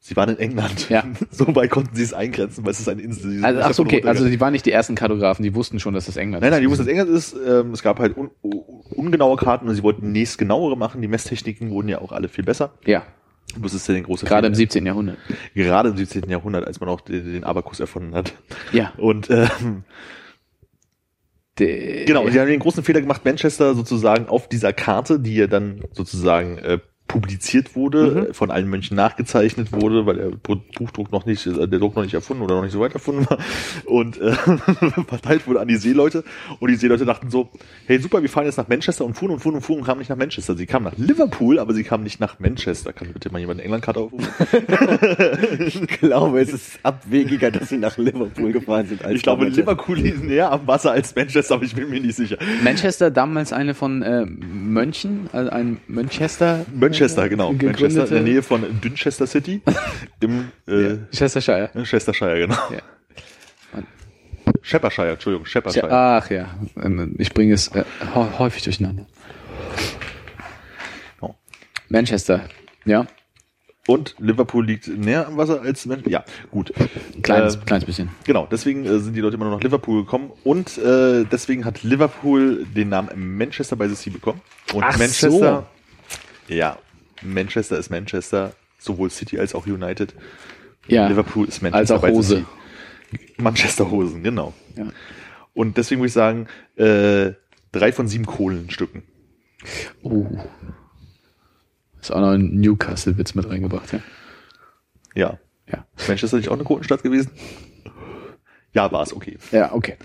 Sie waren in England. Ja. So weit konnten sie es eingrenzen, weil es ist eine Insel. Sie Also, ach so, okay, also die waren nicht die ersten Kartografen, die wussten schon, dass das England Nein, ist. nein, die wussten, dass England ist. Ähm, es gab halt un un- ungenaue Karten und sie wollten nächst genauere machen. Die Messtechniken wurden ja auch alle viel besser. Ja, Das ist ja den große gerade im Fehler. 17. Jahrhundert. Gerade im 17. Jahrhundert, als man auch den, den Abakus erfunden hat. Ja. Und ähm, De genau, sie haben den großen Fehler gemacht, Manchester sozusagen auf dieser Karte, die ja dann sozusagen äh, publiziert wurde, Mhm. von allen Mönchen nachgezeichnet wurde, weil der Bu- Buchdruck noch nicht, äh, der Druck noch nicht erfunden oder noch nicht so weit erfunden war und äh, verteilt wurde an die Seeleute und die Seeleute dachten so, hey super, wir fahren jetzt nach Manchester und fuhren und fuhren und fuhren und kamen nicht nach Manchester. Sie kamen nach Liverpool, aber sie kamen nicht nach Manchester. Kann bitte mal jemand eine Englandkarte aufrufen? Ich glaube, es ist abwegiger, dass sie nach Liverpool gefahren sind. Als Ich glaube. Liverpool liegt näher am Wasser als Manchester, aber ich bin mir nicht sicher. Manchester damals eine von äh, Mönchen, also ein Manchester. Manchester, genau. gegründete- Manchester in der Nähe von Dünchester City im äh, Chestershire. Chestershire, genau. Ja. Sheppershire, Entschuldigung, Sheppershire. ach ja, Ähm, ich bringe es äh, hä- häufig durcheinander. Genau. Manchester, ja, Und Liverpool liegt näher am Wasser als Manchester. Ja, gut. kleines, Äh, kleines bisschen. Genau, deswegen äh, sind die Leute immer nur nach Liverpool gekommen und äh, deswegen hat Liverpool den Namen Manchester by the Sea bekommen. Und Ach Manchester, ja, Manchester ist Manchester, sowohl City als auch United. Ja, Liverpool ist Manchester als auch Hose. Manchester Hosen, genau. Ja. Und deswegen würde ich sagen, äh, drei von sieben Kohlenstücken. Oh. Ist auch noch ein Newcastle-Witz mit reingebracht, ja. Ja. Ja, Ist Manchester nicht auch eine Kohlenstadt gewesen? Ja, war es, okay. ja okay.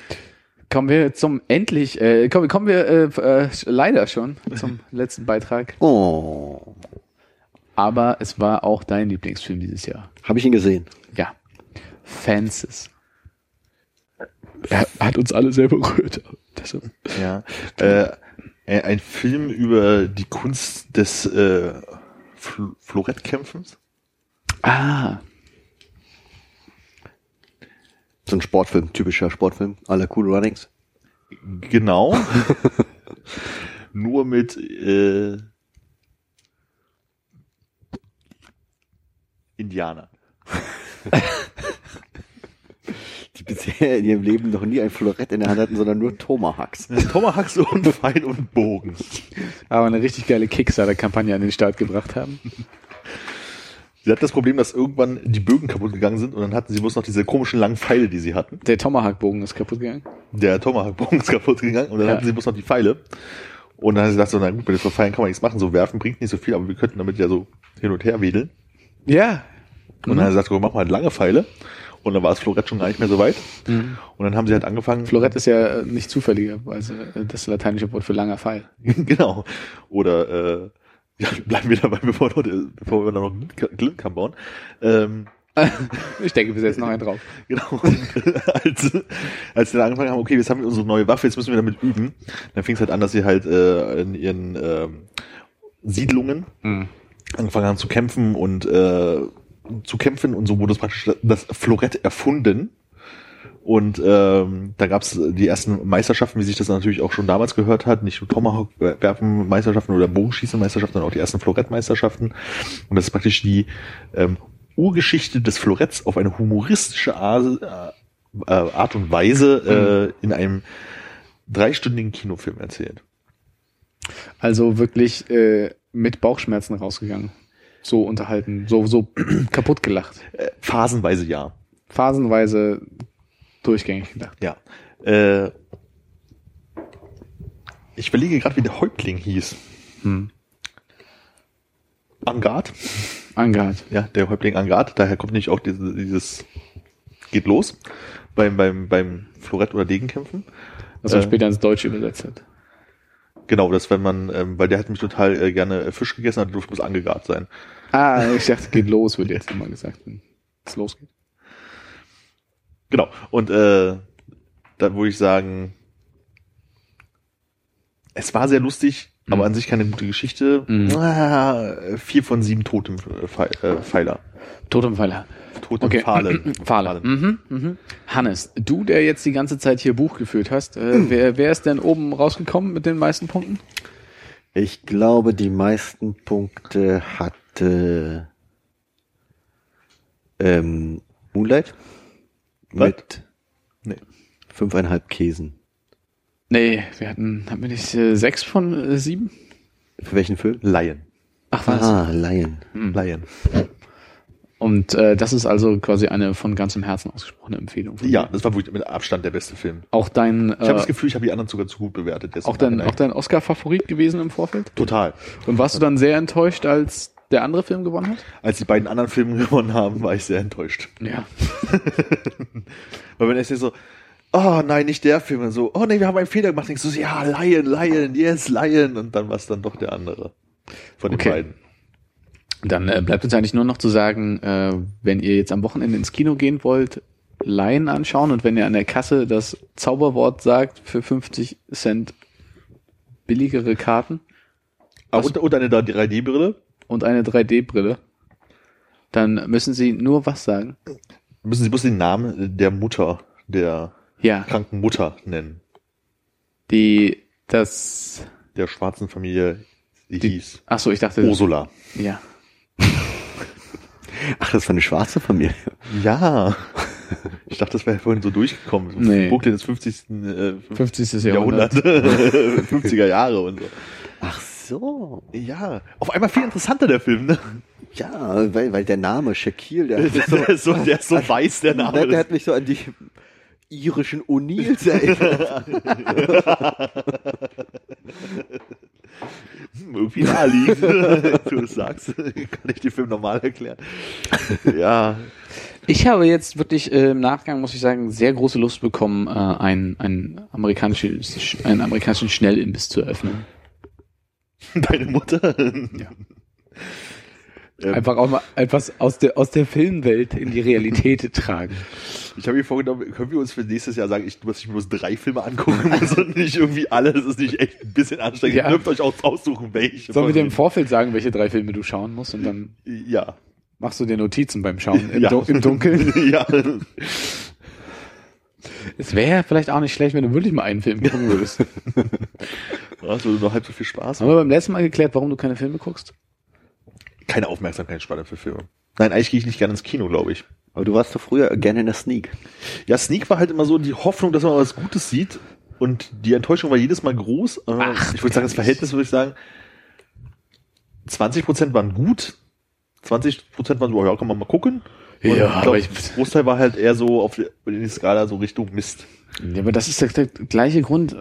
Kommen wir zum endlich, äh, kommen, kommen wir äh, äh, leider schon zum letzten Beitrag. Oh, Aber es war auch dein Lieblingsfilm dieses Jahr. habe ich ihn gesehen. Ja. Fences. Er hat uns alle sehr berührt. Ja. Äh, ein Film über die Kunst des äh, Fl Florettkämpfens. Ah, So ein Sportfilm, typischer Sportfilm, aller Cool Runnings. Genau. Nur mit äh, Indianer. Die bisher in ihrem Leben noch nie ein Florett in der Hand hatten, sondern nur Tomahawks. Tomahawks und Pfeil und Bogen. aber eine richtig geile Kickstarter-Kampagne an den Start gebracht haben. Sie hatten das Problem, dass irgendwann die Bögen kaputt gegangen sind und dann hatten sie bloß noch diese komischen langen Pfeile, die sie hatten. Der Tomahawk-Bogen ist kaputt gegangen. Der Tomahawk-Bogen ist kaputt gegangen und dann Ja. hatten sie bloß noch die Pfeile. Und dann hat sie gesagt so, na gut, bei den Verfallen kann man nichts machen, so werfen bringt nicht so viel, aber wir könnten damit ja so hin und her wedeln. Ja. Und dann hat sie gesagt, so, mach mal halt lange Pfeile. Und dann war das Florett schon gar nicht mehr so weit. Mhm. Und dann haben sie halt angefangen. Florett ist ja äh, nicht zufälligerweise äh, das lateinische Wort für langer Pfeil. genau. Oder äh, ja, bleiben wir dabei, bevor, bevor wir noch einen Glückkamm bauen. Ähm, Ich denke, wir setzen noch einen drauf. genau. als, als wir dann angefangen haben, okay, jetzt haben wir unsere neue Waffe, jetzt müssen wir damit üben. Dann fing es halt an, dass sie halt äh, in ihren ähm, Siedlungen Mhm. angefangen haben zu kämpfen und äh, zu kämpfen und so wurde es praktisch das Florett erfunden. Und ähm, da gab es die ersten Meisterschaften, wie sich das natürlich auch schon damals gehört hat, nicht nur Tomahawk-Werfen-Meisterschaften oder Bogenschießen-Meisterschaften, sondern auch die ersten Florett-Meisterschaften. Und das ist praktisch die ähm, Urgeschichte des Floretts auf eine humoristische Art, äh, Art und Weise äh, in einem dreistündigen Kinofilm erzählt. Also wirklich äh, mit Bauchschmerzen rausgegangen. So unterhalten, so, so kaputt gelacht. Äh, phasenweise ja. Phasenweise durchgängig gelacht. Ja. Äh, ich überlege gerade, wie der Häuptling hieß. Hm. Angard. Angehört. Ja, der Häuptling Angard. Daher kommt nicht auch diese, dieses geht los beim, beim, beim Florett- oder Degenkämpfen. Was man Äh. später ins Deutsche übersetzt hat. Genau, das wenn man, ähm, weil der hat mich total äh, gerne äh, Fisch gegessen hat, durfte muss angegart sein. Ah, ich dachte, geht los, wird jetzt immer gesagt, wenn es losgeht. Genau. Und äh, da würde ich sagen, es war sehr lustig, Mhm. aber an sich keine gute Geschichte. Mhm. Ah, vier von sieben Totem äh, Pfeiler. Totempfeiler. Totempfahlen. Pfahler. Mhm, mhm. Hannes, du, der jetzt die ganze Zeit hier Buch geführt hast, äh, wer, wer ist denn oben rausgekommen mit den meisten Punkten? Ich glaube, die meisten Punkte hatte ähm, Moonlight Was? mit Nee. fünfeinhalb Käsen. Nee, wir hatten, hatten wir nicht äh, sechs von äh, sieben? Für welchen Film? Laien. Ach was. Ah, Lion. Hm. Laien. Und äh, das ist also quasi eine von ganzem Herzen ausgesprochene Empfehlung. von Ja, das war wirklich mit Abstand der beste Film. Auch dein, Ich habe das äh, Gefühl, ich habe die anderen sogar zu gut bewertet. Auch dein, auch dein Oscar-Favorit gewesen im Vorfeld? Total. Und warst du dann sehr enttäuscht, als der andere Film gewonnen hat? Als die beiden anderen Filme gewonnen haben, war ich sehr enttäuscht. Ja. Weil wenn es jetzt so, oh nein, nicht der Film, und so, oh nee, wir haben einen Fehler gemacht, denkst du so, ja, Lion, Lion, yes, Lion, und dann war es dann doch der andere von den Okay. beiden. Dann äh, bleibt uns eigentlich nur noch zu sagen, äh, wenn ihr jetzt am Wochenende ins Kino gehen wollt, Laien anschauen und wenn ihr an der Kasse das Zauberwort sagt für 50 Cent billigere Karten Was- und, und eine 3D-Brille. und eine 3D-Brille, dann müssen sie nur was sagen. Müssen Sie bloß den Namen der Mutter, der Ja, kranken Mutter nennen. die, das, Der schwarzen Familie, die, Die- hieß ach so, ich dachte, Ursula. ja. Ach, das war eine schwarze Familie. Ja. Ich dachte, das wäre vorhin so durchgekommen. So Nee. Brooklyn des 50. Äh, 50. Jahrhundert. Jahrhundert. 50er Jahre und so. Ach so. Ja. Auf einmal viel interessanter, der Film, ne? Ja, weil, weil der Name Shaquille, der, mich Der ist so, der ist so weiß, der Name. der, der hat mich so an die irischen O'Neills erinnert. Hm, irgendwie naheliegend. du sagst, kann ich den Film normal erklären. Ja. Ich habe jetzt wirklich äh, im Nachgang, muss ich sagen, sehr große Lust bekommen, äh, ein, ein amerikanisches, einen amerikanischen Schnellimbiss zu eröffnen. Deine Mutter? Ja. Ähm, Einfach auch mal etwas aus der, aus der Filmwelt in die Realität tragen. Ich habe mir vorgenommen, können wir uns für nächstes Jahr sagen, ich, dass ich bloß drei Filme angucken muss und nicht irgendwie alle. Das ist nicht echt ein bisschen anstrengend. Ja. Ihr dürft euch auch aussuchen, welche. Sollen wir dir im. Vorfeld sagen, welche drei Filme du schauen musst und dann Ja. machst du dir Notizen beim Schauen im, ja. Dun im Dunkeln? ja. Es wäre vielleicht auch nicht schlecht, wenn du wirklich mal einen Film gucken würdest. Hast du nur halb so viel Spaß? Haben wir beim letzten Mal geklärt, warum du keine Filme guckst? Keine Aufmerksamkeitsspanne für Filme. Nein, eigentlich gehe ich nicht gerne ins Kino, glaube ich. Aber du warst doch früher gerne in der Sneak. Ja, Sneak war halt immer so die Hoffnung, dass man was Gutes sieht. Und die Enttäuschung war jedes Mal groß. Äh, Ach, ich würde sagen, das Verhältnis würde ich sagen, 20% waren gut, 20% waren so, oh ja, kann man mal gucken. Und Ja, ich aber glaub, ich- das Großteil war halt eher so auf die, Skala so Richtung Mist. Ja, aber das ist der, der gleiche Grund.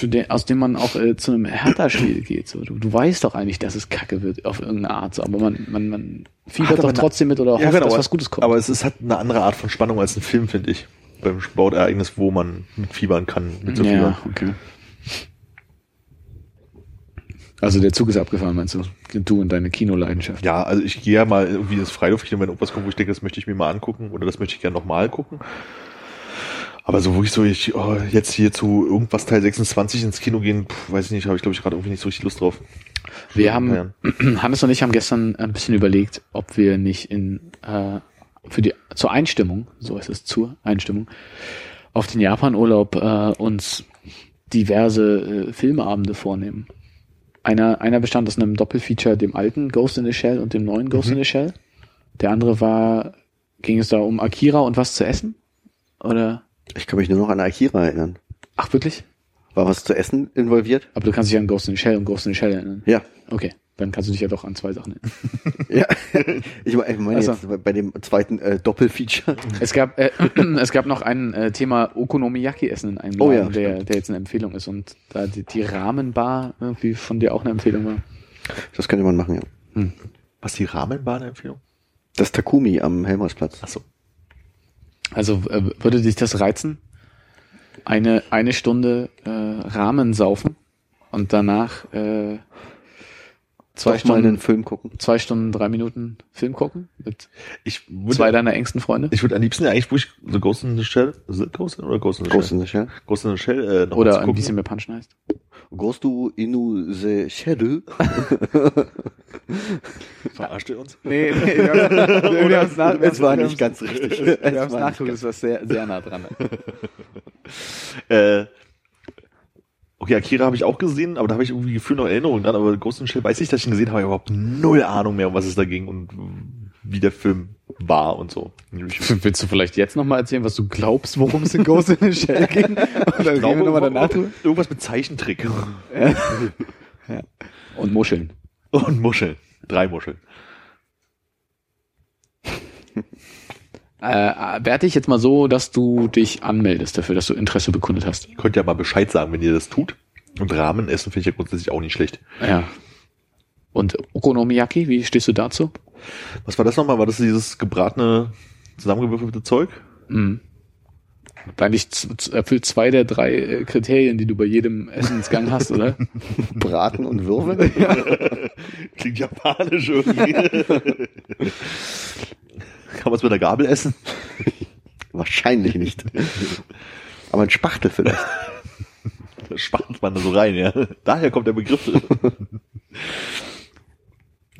Den, aus dem man auch äh, zu einem Hertha-Spiel geht. So. Du, du weißt doch eigentlich, dass es kacke wird auf irgendeine Art, so. aber man, man, man fiebert Hat doch trotzdem mit oder hofft, dass aber- was Gutes kommt. Aber es ist halt eine andere Art von Spannung als ein Film, finde ich. Beim Sportereignis, wo man mitfiebern kann, mit so ja, okay. Also der Zug ist abgefahren, meinst du? Du und deine Kinoleidenschaft. Ja, also ich gehe ja mal irgendwie ins Freiluft, wenn irgendwas kommt, wo ich denke, das möchte ich mir mal angucken oder das möchte ich gerne nochmal gucken. Aber so, wo ich so, ich, oh, jetzt hier zu irgendwas Teil 26 ins Kino gehen, pff, weiß ich nicht, habe ich glaube ich gerade irgendwie nicht so richtig Lust drauf. Wir haben, Ja. Hannes und ich haben gestern ein bisschen überlegt, ob wir nicht in äh, für die zur Einstimmung, so ist es zur Einstimmung, auf den Japan-Urlaub äh, uns diverse äh, Filmeabende vornehmen. Einer, einer bestand aus einem Doppelfeature, dem alten Ghost in the Shell und dem neuen Ghost in the Shell. Der andere war, ging es da um Akira und was zu essen? Oder? Ich kann mich nur noch an Akira erinnern. Ach, wirklich? War was zu essen involviert? Aber du kannst dich an Ghost in the Shell und Ghost in the Shell erinnern. Ja. Okay, dann kannst du dich ja doch an zwei Sachen erinnern. Ja. Ich meine ich meine Also. jetzt bei- dem zweiten äh, Doppelfeature. Es gab, äh, es gab noch ein äh, Thema Okonomiyaki-Essen in einem Oh Laden, ja, der, der jetzt eine Empfehlung ist und da die, die Rahmenbar irgendwie von dir auch eine Empfehlung war. Das könnte man machen, ja. Was die Rahmenbahn-Empfehlung? Das Takumi am Helmersplatz. Achso. Also äh, würde dich das reizen? Eine, eine Stunde äh, Rahmen saufen und danach äh, zwei Doch mal einen Stunden, Film gucken. zwei Stunden, drei Minuten Film gucken mit Ich würde, zwei deiner engsten Freunde? ich würde am liebsten eigentlich, wo ich so Ghost in the Shell, es Ghost in oder Ghost in the Ghost Shell? in the Shell. Ghost in the Shell, äh, noch mal Oder ein bisschen mehr Punchen heißt? Ghost du inu the Shadow. Verarscht ihr uns? Nee, nee wir, wir haben's nach, Es war nicht ganz richtig. Wir Es haben es war nachgeguckt, es war sehr, sehr nah dran. Äh, okay, Akira habe ich auch gesehen, aber da habe ich irgendwie gefühlt noch Erinnerungen dran, aber Ghost in the Shell weiß ich, dass ich ihn gesehen habe, aber überhaupt null Ahnung mehr, um was es da ging und wie der Film war und so. Ich Willst du vielleicht jetzt nochmal erzählen, was du glaubst, worum es in Ghost in the Shell ging? Und dann reden wir danach irgendwas mit Zeichentrick Und Muscheln. und Muscheln. Drei Muscheln. Äh, werte ich jetzt mal so, dass du dich anmeldest dafür, dass du Interesse bekundet hast. Ihr könnt ja mal Bescheid sagen, wenn ihr das tut. Und Ramen essen finde ich ja grundsätzlich auch nicht schlecht. Ja. Und Okonomiyaki, wie stehst du dazu? Was war das nochmal? War das dieses gebratene, zusammengewürfelte Zeug? Mhm. Z- erfüllt zwei der drei äh, Kriterien, die du bei jedem Essensgang hast, oder? Braten und Würfeln. Klingt japanisch irgendwie. Kann man es mit der Gabel essen? Wahrscheinlich nicht. Aber ein Spachtel vielleicht. Da spart man da so rein, ja. Daher kommt der Begriff.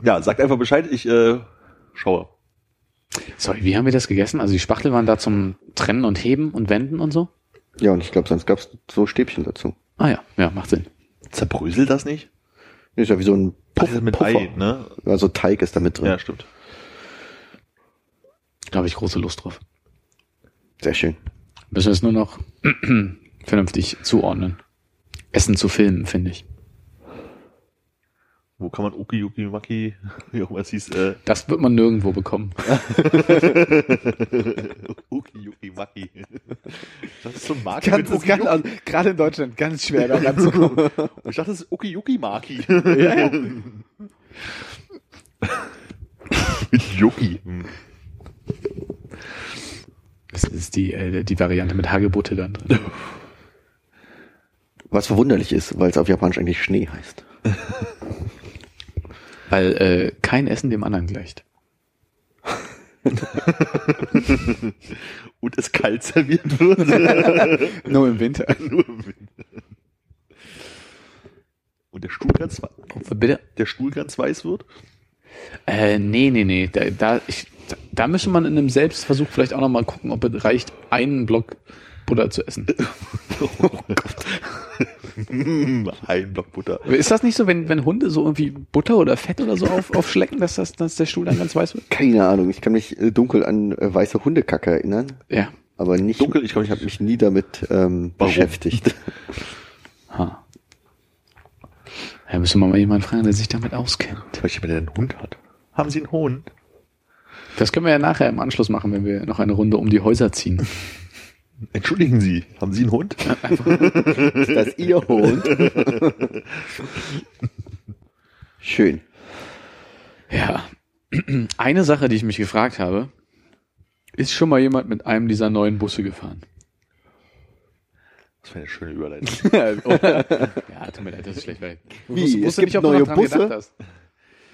Ja, sagt einfach Bescheid, ich äh, schaue. Sorry, wie haben wir das gegessen? Also die Spachtel waren da zum Trennen und Heben und Wenden und so? Ja, und ich glaube, sonst gab's so Stäbchen dazu. Ah ja, ja, macht Sinn. Zerbröselt das nicht? Ist ja wie so ein Puff, mit Puffer. Ei, ne? Also Teig ist da mit drin. Ja, stimmt. Da habe ich große Lust drauf. Sehr schön. Müssen wir es nur noch vernünftig zuordnen. Essen zu filmen, finde ich. Wo kann man Uki Maki, wie auch immer es hieß, äh, Das wird man nirgendwo bekommen. Uki Maki. Das ist so ein mit Uki Yuki. also, gerade in Deutschland ganz schwer da ranzukommen. Ich dachte, das ist Uki Yuki Maki. ja, ja. mit Yuki. Das ist die, äh, die Variante mit Hagebutte dann drin. Was verwunderlich ist, weil es auf Japanisch eigentlich Schnee heißt. Weil äh, kein Essen dem anderen gleicht. Und es kalt serviert wird. Nur im Winter. Nur im Winter. Und der Stuhl ganz, wei- Bitte? der Stuhl ganz weiß wird. Äh, nee, nee, nee. Da, da, ich, da müsste man in einem Selbstversuch vielleicht auch nochmal gucken, ob es reicht, einen Block Butter zu essen. Oh Gott. Ein Block Butter. Ist das nicht so, wenn, wenn Hunde so irgendwie Butter oder Fett oder so auf, aufschlecken, dass, das, dass der Stuhl dann ganz weiß wird? Keine Ahnung. Ich kann mich äh, dunkel an äh, weiße Hundekacke erinnern, Ja. aber nicht. Dunkel, ich glaube, ich habe mich nie damit ähm, Warum? beschäftigt. Ha. Ja, müssen wir mal jemanden fragen, der sich damit auskennt. Vielleicht jemand, der einen Hund hat. Haben Sie einen Hund? Das können wir ja nachher im Anschluss machen, wenn wir noch eine Runde um die Häuser ziehen. Entschuldigen Sie, haben Sie einen Hund? Ist das Ihr Hund? Schön. Ja. Eine Sache, die ich mich gefragt habe, ist schon mal jemand mit einem dieser neuen Busse gefahren? Das wäre eine schöne Überleitung. ja, tut mir leid, das ist schlecht, weil du Wie? wusstest- Es wusstest gibt nicht, neue Busse? gedacht hast.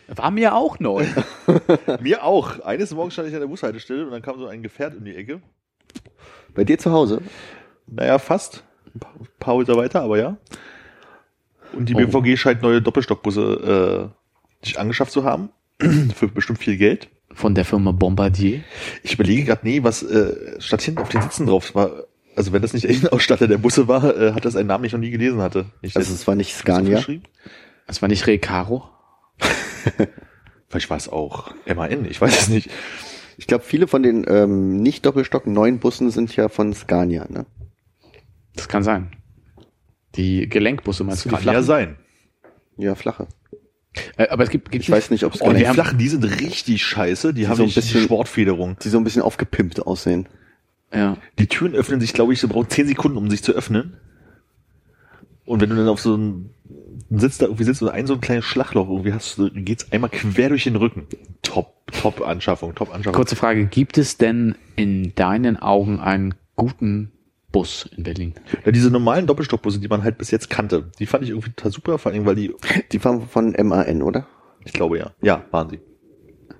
War mir auch neu. Mir auch. Eines Morgens stand ich an der Bushaltestelle und dann kam so ein Gefährt um die Ecke. Bei dir zu Hause? Naja, fast. Ein paar, ein Häuser weiter, aber ja. Und die Oh. BVG scheint neue Doppelstockbusse äh, sich angeschafft zu haben. Für bestimmt viel Geld. Von der Firma Bombardier. Ich überlege gerade, nee, was äh, statt hinten auf den Sitzen drauf war. Also wenn das nicht der Innenausstatter der Busse war, äh, hat das einen Namen, den ich noch nie gelesen hatte. Nicht, Also es war nicht Scania. Das war nicht Recaro. Vielleicht war es auch MAN, ich weiß es nicht. Ich glaube, viele von den ähm, nicht Doppelstock neuen Bussen sind ja von Scania, ne? Das kann sein. Die Gelenkbusse meinst Das du, die kann ja sein. Ja, flache. Äh, aber es gibt, gibt Ich weiß nicht, ob es Oh, die haben- flachen, die sind richtig scheiße. Die, haben so ein die bisschen- Sportfederung. die so ein bisschen aufgepimpt aussehen. Ja. Die Türen öffnen sich, glaube ich, so braucht zehn Sekunden, um sich zu öffnen. Und wenn du dann auf so einen Sitz da irgendwie sitzt und ein so ein kleines Schlagloch irgendwie hast, du- geht's einmal quer durch den Rücken. Top, top Anschaffung, top Anschaffung. Kurze Frage, gibt es denn in deinen Augen einen guten Bus in Berlin? Ja, diese normalen Doppelstockbusse, die man halt bis jetzt kannte, die fand ich irgendwie total super, vor allem, weil die, Die fahren von MAN, oder? ich glaube ja, ja, waren sie.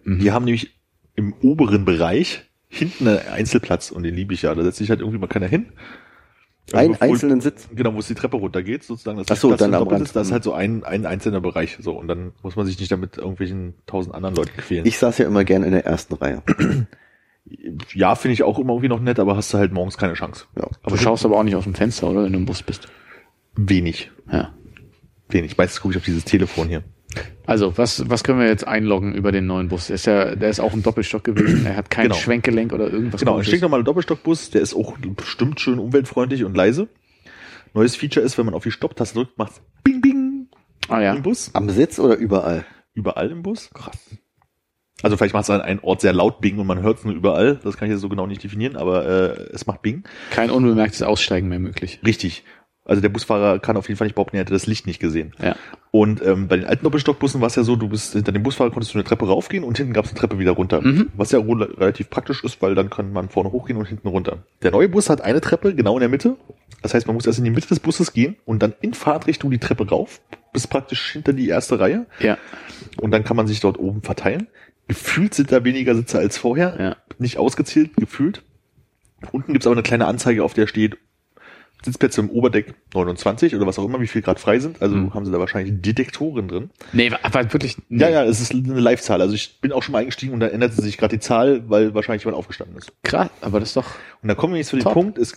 Mhm. Die haben nämlich im oberen Bereich hinten einen Einzelplatz und den liebe ich ja. Da setzt sich halt irgendwie mal keiner hin. Einen bevor- einzelnen Sitz. Genau, wo es die Treppe runtergeht, sozusagen. Das Ach so, dann am Rand. Da ist halt so ein, ein einzelner Bereich. So, und dann muss man sich nicht damit irgendwelchen tausend anderen Leuten quälen. Ich saß ja immer gerne in der ersten Reihe. ja, finde ich auch immer irgendwie noch nett, aber hast du halt morgens keine Chance. Ja. Aber du schaust aber auch nicht aus dem Fenster, oder? Wenn du im Bus bist. wenig. Ja. Wenig. Meistens gucke ich auf dieses Telefon hier. Also, was, was können wir jetzt einloggen über den neuen Bus? Der ist ja, der ist auch ein Doppelstock gewesen. Er hat kein Genau. Schwenkgelenk oder irgendwas. Genau, ein komisches. stinknormaler Doppelstockbus, der ist auch bestimmt schön umweltfreundlich und leise. Neues Feature ist, wenn man auf die Stopptaste drückt, macht's Bing Bing Ah ja. im Bus. Am Sitz oder überall? Überall im Bus. Krass. Also vielleicht macht es an einem Ort sehr laut Bing und man hört es nur überall. Das kann ich jetzt so genau nicht definieren, aber äh, es macht Bing. Kein unbemerktes Aussteigen mehr möglich. Richtig. Also der Busfahrer kann auf jeden Fall nicht behaupten, er hätte das Licht nicht gesehen. Ja. Und ähm, bei den alten Doppelstockbussen war es ja so, du bist hinter dem Busfahrer konntest du eine Treppe raufgehen und hinten gab es eine Treppe wieder runter. Mhm. Was ja relativ praktisch ist, weil dann kann man vorne hochgehen und hinten runter. Der neue Bus hat eine Treppe genau in der Mitte. Das heißt, man muss erst in die Mitte des Busses gehen und dann in Fahrtrichtung die Treppe rauf, bis praktisch hinter die erste Reihe. Ja. Und dann kann man sich dort oben verteilen. Gefühlt sind da weniger Sitze als vorher. Ja. Nicht ausgezählt, gefühlt. Unten gibt's aber eine kleine Anzeige, auf der steht Sitzplätze im Oberdeck 29 oder was auch immer, wie viel Grad frei sind. Also Mhm. haben sie da wahrscheinlich Detektoren drin. Nee, war wirklich. Nee. Ja, ja, es ist eine Live-Zahl. Also ich bin auch schon mal eingestiegen und da ändert sich gerade die Zahl, weil wahrscheinlich jemand aufgestanden ist. Krass, aber das ist doch. Und da kommen wir jetzt zu dem. Punkt, ist,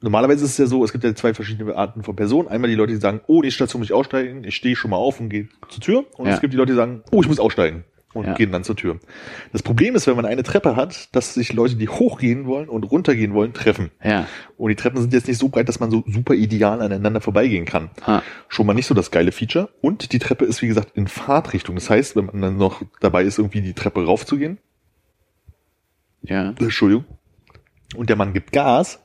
normalerweise ist es ja so, es gibt ja zwei verschiedene Arten von Personen. Einmal die Leute, die sagen, oh, die Station muss ich aussteigen, ich stehe schon mal auf und gehe zur Tür. Und Ja. es gibt die Leute, die sagen, oh, ich muss aussteigen und Ja. gehen dann zur Tür. Das Problem ist, wenn man eine Treppe hat, dass sich Leute, die hochgehen wollen und runtergehen wollen, treffen. Ja. Und die Treppen sind jetzt nicht so breit, dass man so super ideal aneinander vorbeigehen kann. Ah. Schon mal nicht so das geile Feature. Und die Treppe ist, wie gesagt, in Fahrtrichtung. Das heißt, wenn man dann noch dabei ist, irgendwie die Treppe raufzugehen, Ja. Entschuldigung, und der Mann gibt Gas,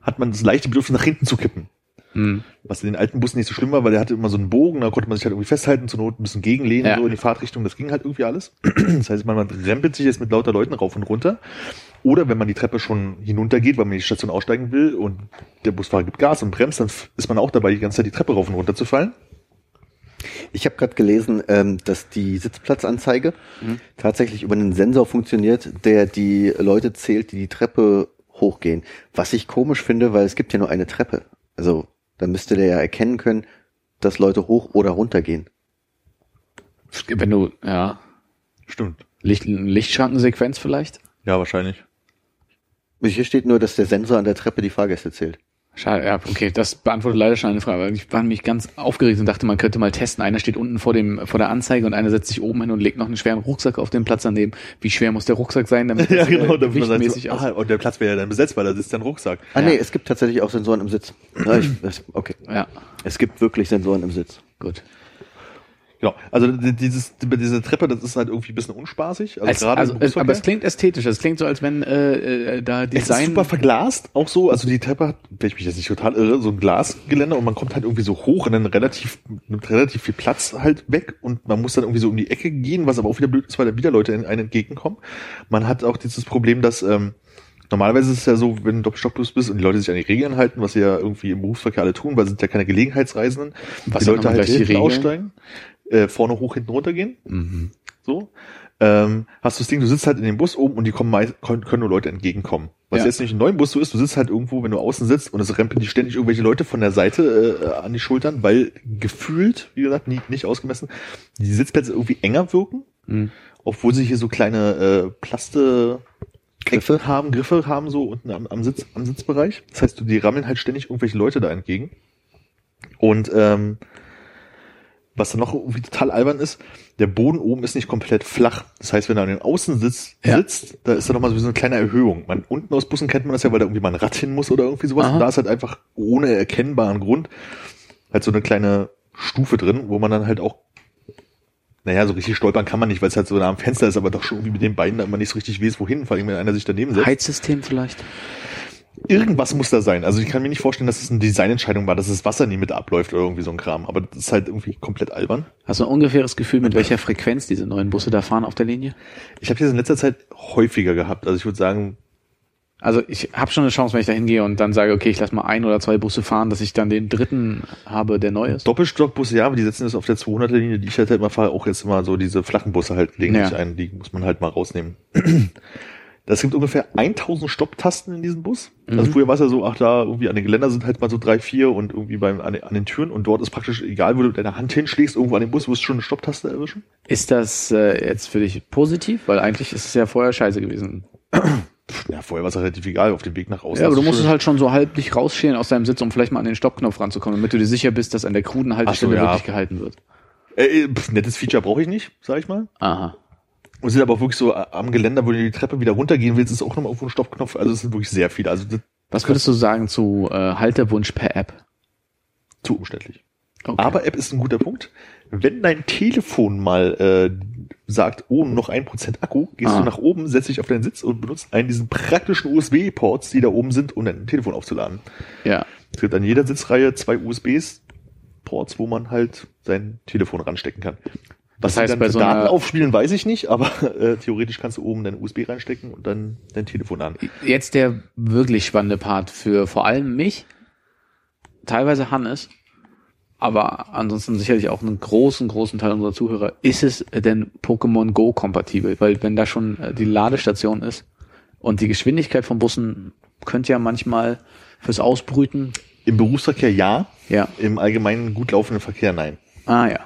hat man das leichte Bedürfnis, nach hinten zu kippen. Hm. Was in den alten Bussen nicht so schlimm war, weil der hatte immer so einen Bogen, da konnte man sich halt irgendwie festhalten, zur Not ein bisschen gegenlehnen, Ja. so in die Fahrtrichtung, das ging halt irgendwie alles. Das heißt, man, man rempelt sich jetzt mit lauter Leuten rauf und runter. Oder wenn man die Treppe schon hinuntergeht, weil man in die Station aussteigen will und der Busfahrer gibt Gas und bremst, dann ist man auch dabei, die ganze Zeit die Treppe rauf und runter zu fallen. Ich habe gerade gelesen, ähm, dass die Sitzplatzanzeige Mhm. tatsächlich über einen Sensor funktioniert, der die Leute zählt, die die Treppe hochgehen. Was ich komisch finde, weil es gibt ja nur eine Treppe. Also da müsste der ja erkennen können, dass Leute hoch oder runter gehen. Wenn du, ja. Stimmt. Licht, Lichtschrankensequenz vielleicht? Ja, wahrscheinlich. Hier steht nur, dass der Sensor an der Treppe die Fahrgäste zählt. Schade, ja, okay, das beantwortet leider schon eine Frage. weil Ich war nämlich ganz aufgeregt und dachte, man könnte mal testen. Einer steht unten vor dem vor der Anzeige und einer setzt sich oben hin und legt noch einen schweren Rucksack auf den Platz daneben. Wie schwer muss der Rucksack sein, damit Ja, das, äh, genau, damit man sagt, ah, und der Platz wäre ja dann besetzt, weil da sitzt ja ein Rucksack. Ah Ja. nee, es gibt tatsächlich auch Sensoren im Sitz. Ja, ich, okay. Ja, Es gibt wirklich Sensoren im Sitz. gut. Genau. Also die- dieses, diese Treppe, das ist halt irgendwie ein bisschen unspaßig. Also Als, gerade also, es, aber es klingt ästhetisch. Es klingt so, als wenn äh, äh, da Es ist Design. super verglast, auch so. Also die Treppe hat, wenn ich mich jetzt nicht total irre, so ein Glasgeländer und man kommt halt irgendwie so hoch und dann relativ, nimmt relativ viel Platz halt weg und man muss dann irgendwie so um die Ecke gehen, was aber auch wieder blöd ist, weil da wieder Leute in einen entgegenkommen. Man hat auch dieses Problem, dass ähm, normalerweise ist es ja so, wenn du Doppelstockbus bist und die Leute sich an die Regeln halten, was sie ja irgendwie im Berufsverkehr alle tun, weil es sind ja keine Gelegenheitsreisenden, Was die Leute halt die Regeln? aussteigen, äh, vorne hoch, hinten runter gehen. Mhm. So. Ähm, hast du das Ding, du sitzt halt in dem Bus oben und die kommen meist, können, können nur Leute entgegenkommen. Was Ja. jetzt nicht im neuen Bus so ist, du sitzt halt irgendwo, wenn du außen sitzt und es rempeln die ständig irgendwelche Leute von der Seite äh, an die Schultern, weil gefühlt, wie gesagt, nie, nicht ausgemessen, die Sitzplätze irgendwie enger wirken, Mhm. obwohl sie hier so kleine äh, Plaste Griffe haben, Griffe haben so unten am, am Sitz, am Sitzbereich. Das heißt, du, die rammeln halt ständig irgendwelche Leute da entgegen. Und ähm, was dann noch irgendwie total albern ist, der Boden oben ist nicht komplett flach. Das heißt, wenn du an den Außensitz Ja. sitzt, da ist da nochmal so eine kleine Erhöhung. Man, unten aus Bussen kennt man das ja, weil da irgendwie mal ein Rad hin muss oder irgendwie sowas. Aha. Und da ist halt einfach ohne erkennbaren Grund halt so eine kleine Stufe drin, wo man dann halt auch, naja, so richtig stolpern kann man nicht, weil es halt so nah am Fenster ist, aber doch schon irgendwie mit den Beinen da immer nicht so richtig weiß, wohin, vor allem wenn einer sich daneben setzt. Heizsystem vielleicht? Irgendwas muss da sein. Also ich kann mir nicht vorstellen, dass es eine Designentscheidung war, dass das Wasser nie mit abläuft oder irgendwie so ein Kram. Aber das ist halt irgendwie komplett albern. Hast du ein ungefähres Gefühl, mit welcher Frequenz diese neuen Busse da fahren auf der Linie? Ich habe das in letzter Zeit häufiger gehabt. Also ich würde sagen, Also ich habe schon eine Chance, wenn ich da hingehe und dann sage, okay, ich lasse mal ein oder zwei Busse fahren, dass ich dann den dritten habe, der neu ist. Doppelstockbusse, ja, aber die setzen das auf der 200er-Linie, die ich halt, halt immer fahre, auch jetzt immer so diese flachen Busse halt gelegentlich Ja. ein. Die muss man halt mal rausnehmen. Das gibt ungefähr 1000 Stopptasten in diesem Bus. Mhm. Also früher war es ja so, ach da, irgendwie an den Geländer sind halt mal so drei, vier und irgendwie beim, an, den- an den Türen und dort ist praktisch, egal wo du deine Hand hinschlägst, irgendwo an den Bus, wirst du schon eine Stopptaste erwischen. Ist das äh, jetzt für dich positiv? Weil eigentlich ist es ja vorher scheiße gewesen. Ja, vorher war es relativ egal, auf dem Weg nach außen. Ja, aber du hast musst es schon- halt schon so halb dich rausschälen aus deinem Sitz, um vielleicht mal an den Stoppknopf ranzukommen, damit du dir sicher bist, dass an der kruden Haltestelle so, ja. wirklich gehalten wird. Äh, äh, pf, nettes Feature brauche ich nicht, sag ich mal. Aha. Und sind aber auch wirklich so äh, am Geländer, wo du die Treppe wieder runtergehen willst, ist auch nochmal irgendwo ein Stoppknopf. Also es sind wirklich sehr viele. Also ist Was würdest du sagen zu äh, Halterwunsch per App? zu umständlich. Okay. Aber App ist ein guter Punkt. Wenn dein Telefon mal äh, sagt, oh, noch ein Prozent Akku, gehst Ah. du nach oben, setzt dich auf deinen Sitz und benutzt einen diesen praktischen USB-Ports, die da oben sind, um dein Telefon aufzuladen. ja. Es gibt an jeder Sitzreihe zwei USBs, Ports, wo man halt sein Telefon ranstecken kann. Was heißt, dann bei so Daten einer- aufspielen, weiß ich nicht, aber äh, theoretisch kannst du oben dein USB reinstecken und dann dein Telefon an. Jetzt der wirklich spannende Part für vor allem mich, teilweise Hannes, aber ansonsten sicherlich auch einen großen, großen Teil unserer Zuhörer. Ist es denn Pokémon Go kompatibel? Weil wenn da schon äh, die Ladestation ist und die Geschwindigkeit von Bussen könnte ja manchmal fürs Ausbrüten, Im Berufsverkehr ja, ja, im allgemeinen gut laufenden Verkehr nein. ah ja,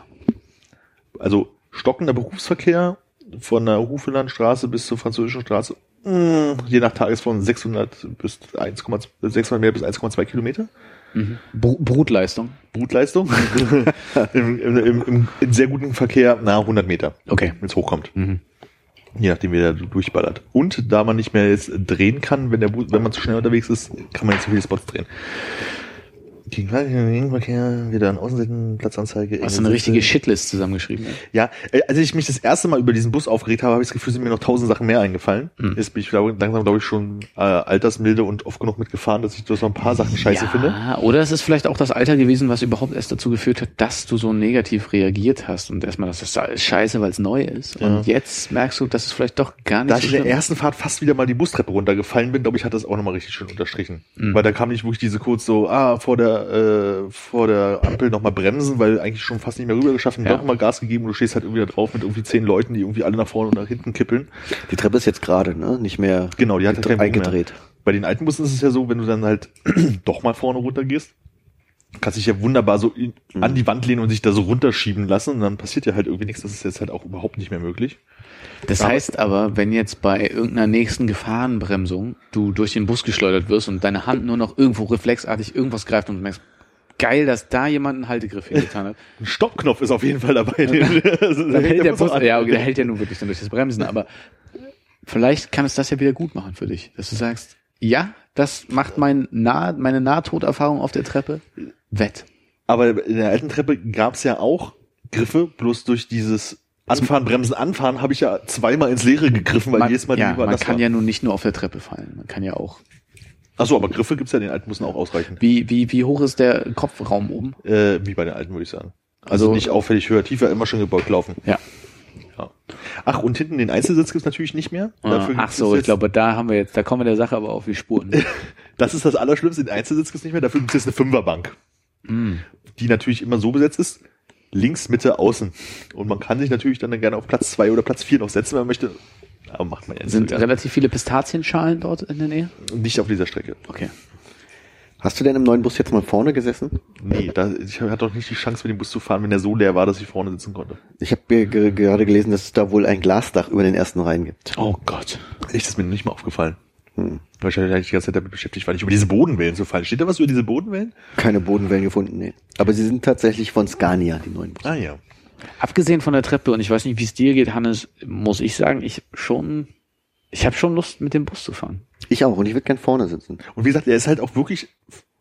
Also stockender Berufsverkehr von der Hufelandstraße bis zur französischen Straße, mh, je nach Tagesform 600 bis 1,2 600 mehr bis 1,2 Kilometer. Br Brutleistung. Brutleistung. Im, im, im, Im in sehr guten Verkehr, na, 100 Meter. Okay. Wenn es hochkommt. Mhm. Je nachdem, wie der durchballert. Und da man nicht mehr jetzt drehen kann, wenn der wenn man zu schnell unterwegs ist, kann man jetzt so viele Spots drehen. Gegen Gegenverkehr, wieder an Außenseiten, Platzanzeige. Hast du eine richtige. Shitlist zusammengeschrieben? Ja, äh, als ich mich das erste Mal über diesen Bus aufgeregt habe, habe ich das Gefühl, sind mir noch tausend Sachen mehr eingefallen. Mhm. Jetzt bin ich glaub, langsam, glaube ich, schon äh, altersmilde und oft genug mitgefahren, dass ich so ein paar Sachen scheiße ja, finde. Oder es ist vielleicht auch das Alter gewesen, was überhaupt erst dazu geführt hat, dass du so negativ reagiert hast und erstmal, das ist alles scheiße, weil es neu ist. Ja. Und jetzt merkst du, dass es vielleicht doch gar nicht Da so ich in der schlimm ersten Fahrt fast wieder mal die Bustreppe runtergefallen bin, glaube ich, hat das auch nochmal richtig schön unterstrichen. Mhm. Weil da kam nicht wirklich diese kurz so, ah, vor der, äh, vor der Ampel nochmal bremsen, weil eigentlich schon fast nicht mehr rüber geschafft und Ja. nochmal Gas gegeben und du stehst halt irgendwie da drauf mit irgendwie zehn Leuten, die irgendwie alle nach vorne und nach hinten kippeln. Die Treppe ist jetzt gerade, ne? Nicht mehr Genau, die hat mehr. eingedreht. Bei den alten Bussen ist es ja so, wenn du dann halt doch mal vorne runter gehst, kannst dich ja wunderbar so in, Mhm. an die Wand lehnen und sich da so runterschieben lassen und dann passiert ja halt irgendwie nichts. Das ist jetzt halt auch überhaupt nicht mehr möglich. Das Aber- heißt aber, wenn jetzt bei irgendeiner nächsten Gefahrenbremsung du durch den Bus geschleudert wirst und deine Hand nur noch irgendwo reflexartig irgendwas greift und du merkst, geil, dass da jemand einen Haltegriff hingetan hat. Ein Stoppknopf ist auf jeden Fall dabei. Dann hält der Bus, ja, okay, der hält ja nun wirklich dann durch das Bremsen, aber vielleicht kann es das ja wieder gut machen für dich, dass du sagst, ja, das macht mein nah, meine Nahtoderfahrung auf der Treppe wett. Aber in der alten Treppe gab's ja auch Griffe, bloß durch dieses Anfahren, Bremsen, Anfahren habe ich ja zweimal ins Leere gegriffen, weil man, jedes Mal ja, die man das kann war. ja nun nicht nur auf der Treppe fallen. Man kann ja auch. Achso, aber Griffe gibt's ja in den alten Bussen auch ausreichend. Wie, wie, wie hoch ist der Kopfraum oben? Äh, wie bei den alten, würde ich sagen. Also, Also- nicht auffällig höher, tiefer, immer schön gebeugt laufen. Ja. Ja. Ach, und hinten den Einzelsitz gibt's natürlich nicht mehr. Dafür Ach so, ich glaube, da haben wir jetzt, da kommen wir der Sache aber auf die Spuren. Das ist das Allerschlimmste, den Einzelsitz gibt's nicht mehr. Dafür gibt's jetzt eine Fünferbank. mm. die natürlich immer so besetzt ist, links, Mitte, außen. Und man kann sich natürlich dann gerne auf Platz zwei oder Platz vier noch setzen, wenn man möchte. Aber macht man ja nicht, Sind so relativ viele Pistazienschalen dort in der Nähe? nicht auf dieser Strecke. Okay. Hast du denn im neuen Bus jetzt mal vorne gesessen? Nee, da, ich hatte doch nicht die Chance, mit dem Bus zu fahren, wenn der so leer war, dass ich vorne sitzen konnte. Ich habe ge gerade gelesen, dass es da wohl ein Glasdach über den ersten Reihen gibt. Oh Gott. Echt, das ist mir nicht mal aufgefallen. Hm. Wahrscheinlich ich die ganze Zeit damit beschäftigt, war nicht über diese Bodenwellen zu fallen. Steht da was über diese Bodenwellen? Keine Bodenwellen gefunden, nee. Aber sie sind tatsächlich von Scania, die neuen Busse. Ah ja. Abgesehen von der Treppe, und ich weiß nicht, wie es dir geht, Hannes, muss ich sagen, ich schon, ich habe schon Lust, mit dem Bus zu fahren. Ich auch, und ich würde gern vorne sitzen. Und wie gesagt, er ist halt auch wirklich,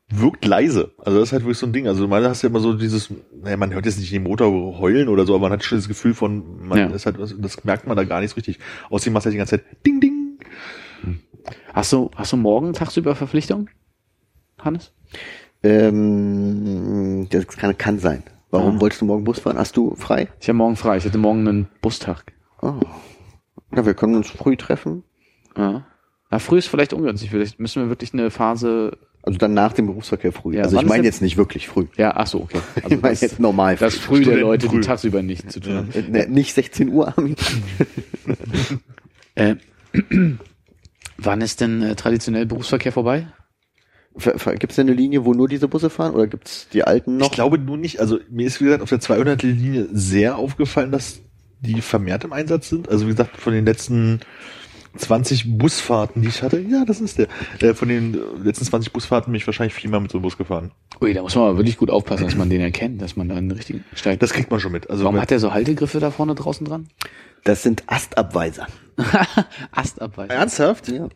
wirkt leise. Also das ist halt wirklich so ein Ding. Also man hast ja immer so dieses, naja, man hört jetzt nicht den Motor heulen oder so, aber man hat schon das Gefühl von, man Ja. ist halt, das merkt man da gar nicht so richtig. Außerdem machst du halt die ganze Zeit Ding, Ding. Hast du, hast du morgen tagsüber Verpflichtung, Hannes? Ähm, das kann, kann sein. Warum Ah. wolltest du morgen Bus fahren? Hast du frei? Ich habe morgen frei. Ich hatte morgen einen Bustag. Oh. Na, wir können uns früh treffen. Ja. Na, früh ist vielleicht ungünstig. Vielleicht müssen wir wirklich eine Phase. Also dann nach dem Berufsverkehr früh. Ja, also ich meine jetzt nicht wirklich früh. Ja, ach so, okay. Also ich meine jetzt normal das früh. früh der Leute, früh. die tagsüber nichts zu tun haben. Äh, ne, nicht 16 Uhr, Armin. Äh, wann ist denn äh, traditionell Berufsverkehr vorbei? Gibt es denn eine Linie, wo nur diese Busse fahren oder gibt es die alten noch? Ich glaube nur nicht, also mir ist wie gesagt auf der 200 Linie sehr aufgefallen, dass die vermehrt im Einsatz sind. Also wie gesagt, von den letzten 20 Busfahrten, die ich hatte, ja, das ist der, äh, von den äh, letzten 20 Busfahrten bin ich wahrscheinlich viermal mit so einem Bus gefahren. Ui, da muss man aber wirklich gut aufpassen, dass man den erkennt, dass man da einen richtigen steigt. Das kriegt man schon mit. Also Warum hat der so Haltegriffe da vorne draußen dran? Das sind Astabweiser. Astabweiser. ernsthaft? Ja.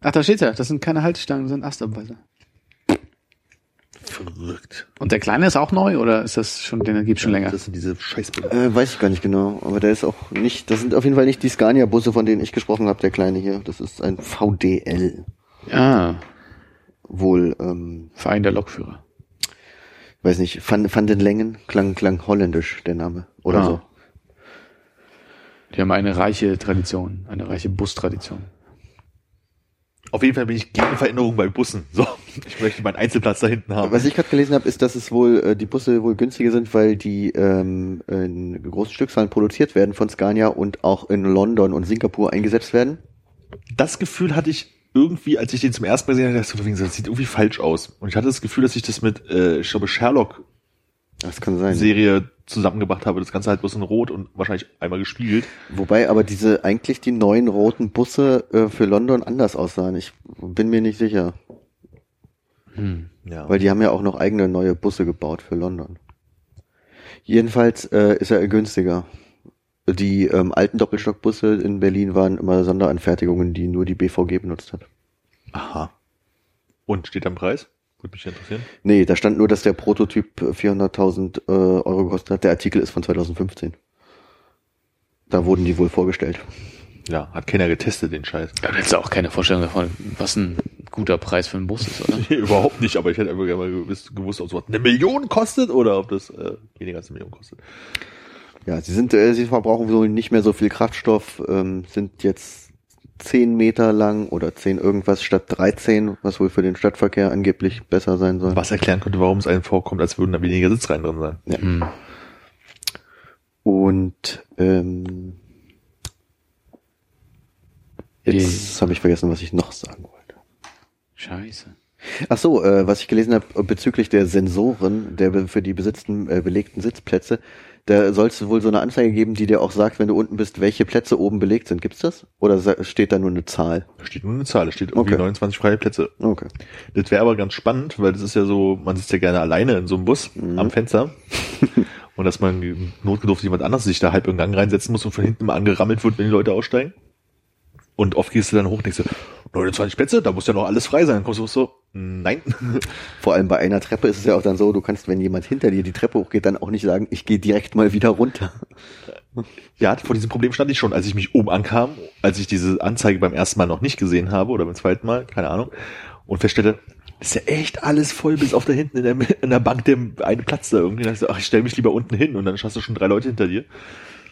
Ach, da steht ja, das sind keine Haltestangen, das sind Astabweiser. Verrückt. Und der kleine ist auch neu oder ist das schon, den gibt's schon länger? Das sind diese Scheißbilder. Äh, weiß ich gar nicht genau, aber der ist auch nicht, das sind auf jeden Fall nicht die Scania-Busse, von denen ich gesprochen habe, der kleine hier. Das ist ein VDL. Ah, Wohl, ähm, Verein der Lokführer. weiß nicht, Van, Van den Längen, klang, klang holländisch, der Name. Oder Ah. so. Die haben eine reiche Tradition, eine reiche Bustradition. Auf jeden Fall bin ich gegen Veränderungen bei Bussen. So, ich möchte meinen Einzelplatz da hinten haben. Was ich gerade gelesen habe, ist, dass es wohl äh, die Busse wohl günstiger sind, weil die ähm, in großen Stückzahlen produziert werden von Scania und auch in London und Singapur eingesetzt werden. das Gefühl hatte ich irgendwie, als ich den zum ersten Mal gesehen habe, dachte ich das sieht irgendwie falsch aus. Und ich hatte das Gefühl, dass ich das mit, äh, ich glaube, Sherlock Das kann sein. Serie zusammengebracht habe. Das Ganze halt bloß in Rot und wahrscheinlich einmal gespiegelt. Wobei aber diese eigentlich die neuen roten Busse äh, für London anders aussahen. Ich bin mir nicht sicher, Hm. Ja. weil die haben ja auch noch eigene neue Busse gebaut für London. Jedenfalls äh, ist er günstiger. Die ähm, alten Doppelstockbusse in Berlin waren immer Sonderanfertigungen, die nur die BVG benutzt hat. Aha. Und steht da ein Preis? Würde mich interessieren. Nee, da stand nur, dass der Prototyp 400.000 äh, Euro gekostet hat. Der Artikel ist von 2015. Da wurden die wohl vorgestellt. Ja, hat keiner getestet, den Scheiß. Ja, du hättest auch keine Vorstellung davon, was ein guter Preis für einen Bus ist, oder? Nee, überhaupt nicht, aber ich hätte einfach gerne mal gewusst, gewusst ob sowas eine Million kostet oder ob das äh, weniger als eine Million kostet. Ja, sie sind, äh, sie verbrauchen wohl nicht mehr so viel Kraftstoff, ähm, sind jetzt 10 Meter lang oder 10 irgendwas statt 13, was wohl für den Stadtverkehr angeblich besser sein soll. Was erklären könnte, warum es einem vorkommt, als würden da weniger Sitzreihen drin sein. Hm. Und ähm, jetzt habe ich vergessen, was ich noch sagen wollte. Scheiße. Ach so, äh, was ich gelesen habe bezüglich der Sensoren, der für die besitzten äh, belegten Sitzplätze, da soll es wohl so eine Anzeige geben, die dir auch sagt, wenn du unten bist, welche Plätze oben belegt sind. Gibt's das? Oder steht da nur eine Zahl? Da steht nur eine Zahl, da steht irgendwie Okay. 29 freie Plätze. Okay. Das wäre aber ganz spannend, weil das ist ja so, man sitzt ja gerne alleine in so einem Bus am Fenster. und dass man notgedurft jemand anderes sich da halb im Gang reinsetzen muss und von hinten mal angerammelt wird, wenn die Leute aussteigen. Und oft gehst du dann hoch und denkst so, 29 Plätze, da muss ja noch alles frei sein. Dann kommst du so, nein. Vor allem bei einer Treppe ist es ja auch dann so, du kannst, wenn jemand hinter dir die Treppe hochgeht, dann auch nicht sagen, ich gehe direkt mal wieder runter. Ja, vor diesem Problem stand ich schon, als ich mich oben ankam, als ich diese Anzeige beim ersten Mal noch nicht gesehen habe oder beim zweiten Mal, keine Ahnung, und feststellte, ist ja echt alles voll bis auf da hinten in der, in der Bank der eine Platz da irgendwie. Dann dachte ich, ach, ich stell mich lieber unten hin und dann hast du schon drei Leute hinter dir.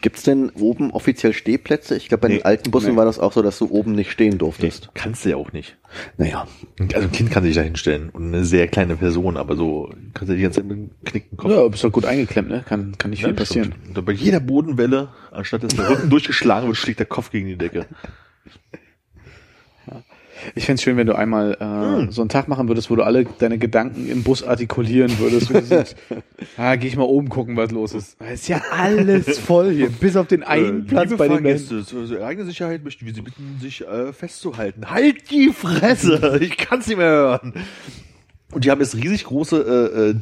Gibt's denn oben offiziell Stehplätze? Ich glaube, bei Nee. den alten Bussen Nee. war das auch so, dass du oben nicht stehen durftest. Kannst du ja auch nicht. Naja, Also ein Kind kann sich da hinstellen und eine sehr kleine Person, aber so kannst du die ganze Zeit mit einem knickten Kopf. Ja, bist doch gut eingeklemmt, ne? Kann, kann nicht viel Ja, passieren. stimmt. Und bei jeder Bodenwelle, anstatt dass der Rücken durchgeschlagen wird, schlägt der Kopf gegen die Decke. Ich fänd's schön, wenn du einmal äh, so einen Tag machen würdest, wo du alle deine Gedanken im Bus artikulieren würdest. Wo du sagst, ah, geh ich mal oben gucken, was los ist. Da ist ja alles voll hier, bis auf den einen Äh, Platz bei den Menschen. zur eigenen Sicherheit möchten wir Sie bitten, sich äh, festzuhalten. Halt die Fresse! Ich kann's nicht mehr hören. Und die haben jetzt riesig große äh, äh,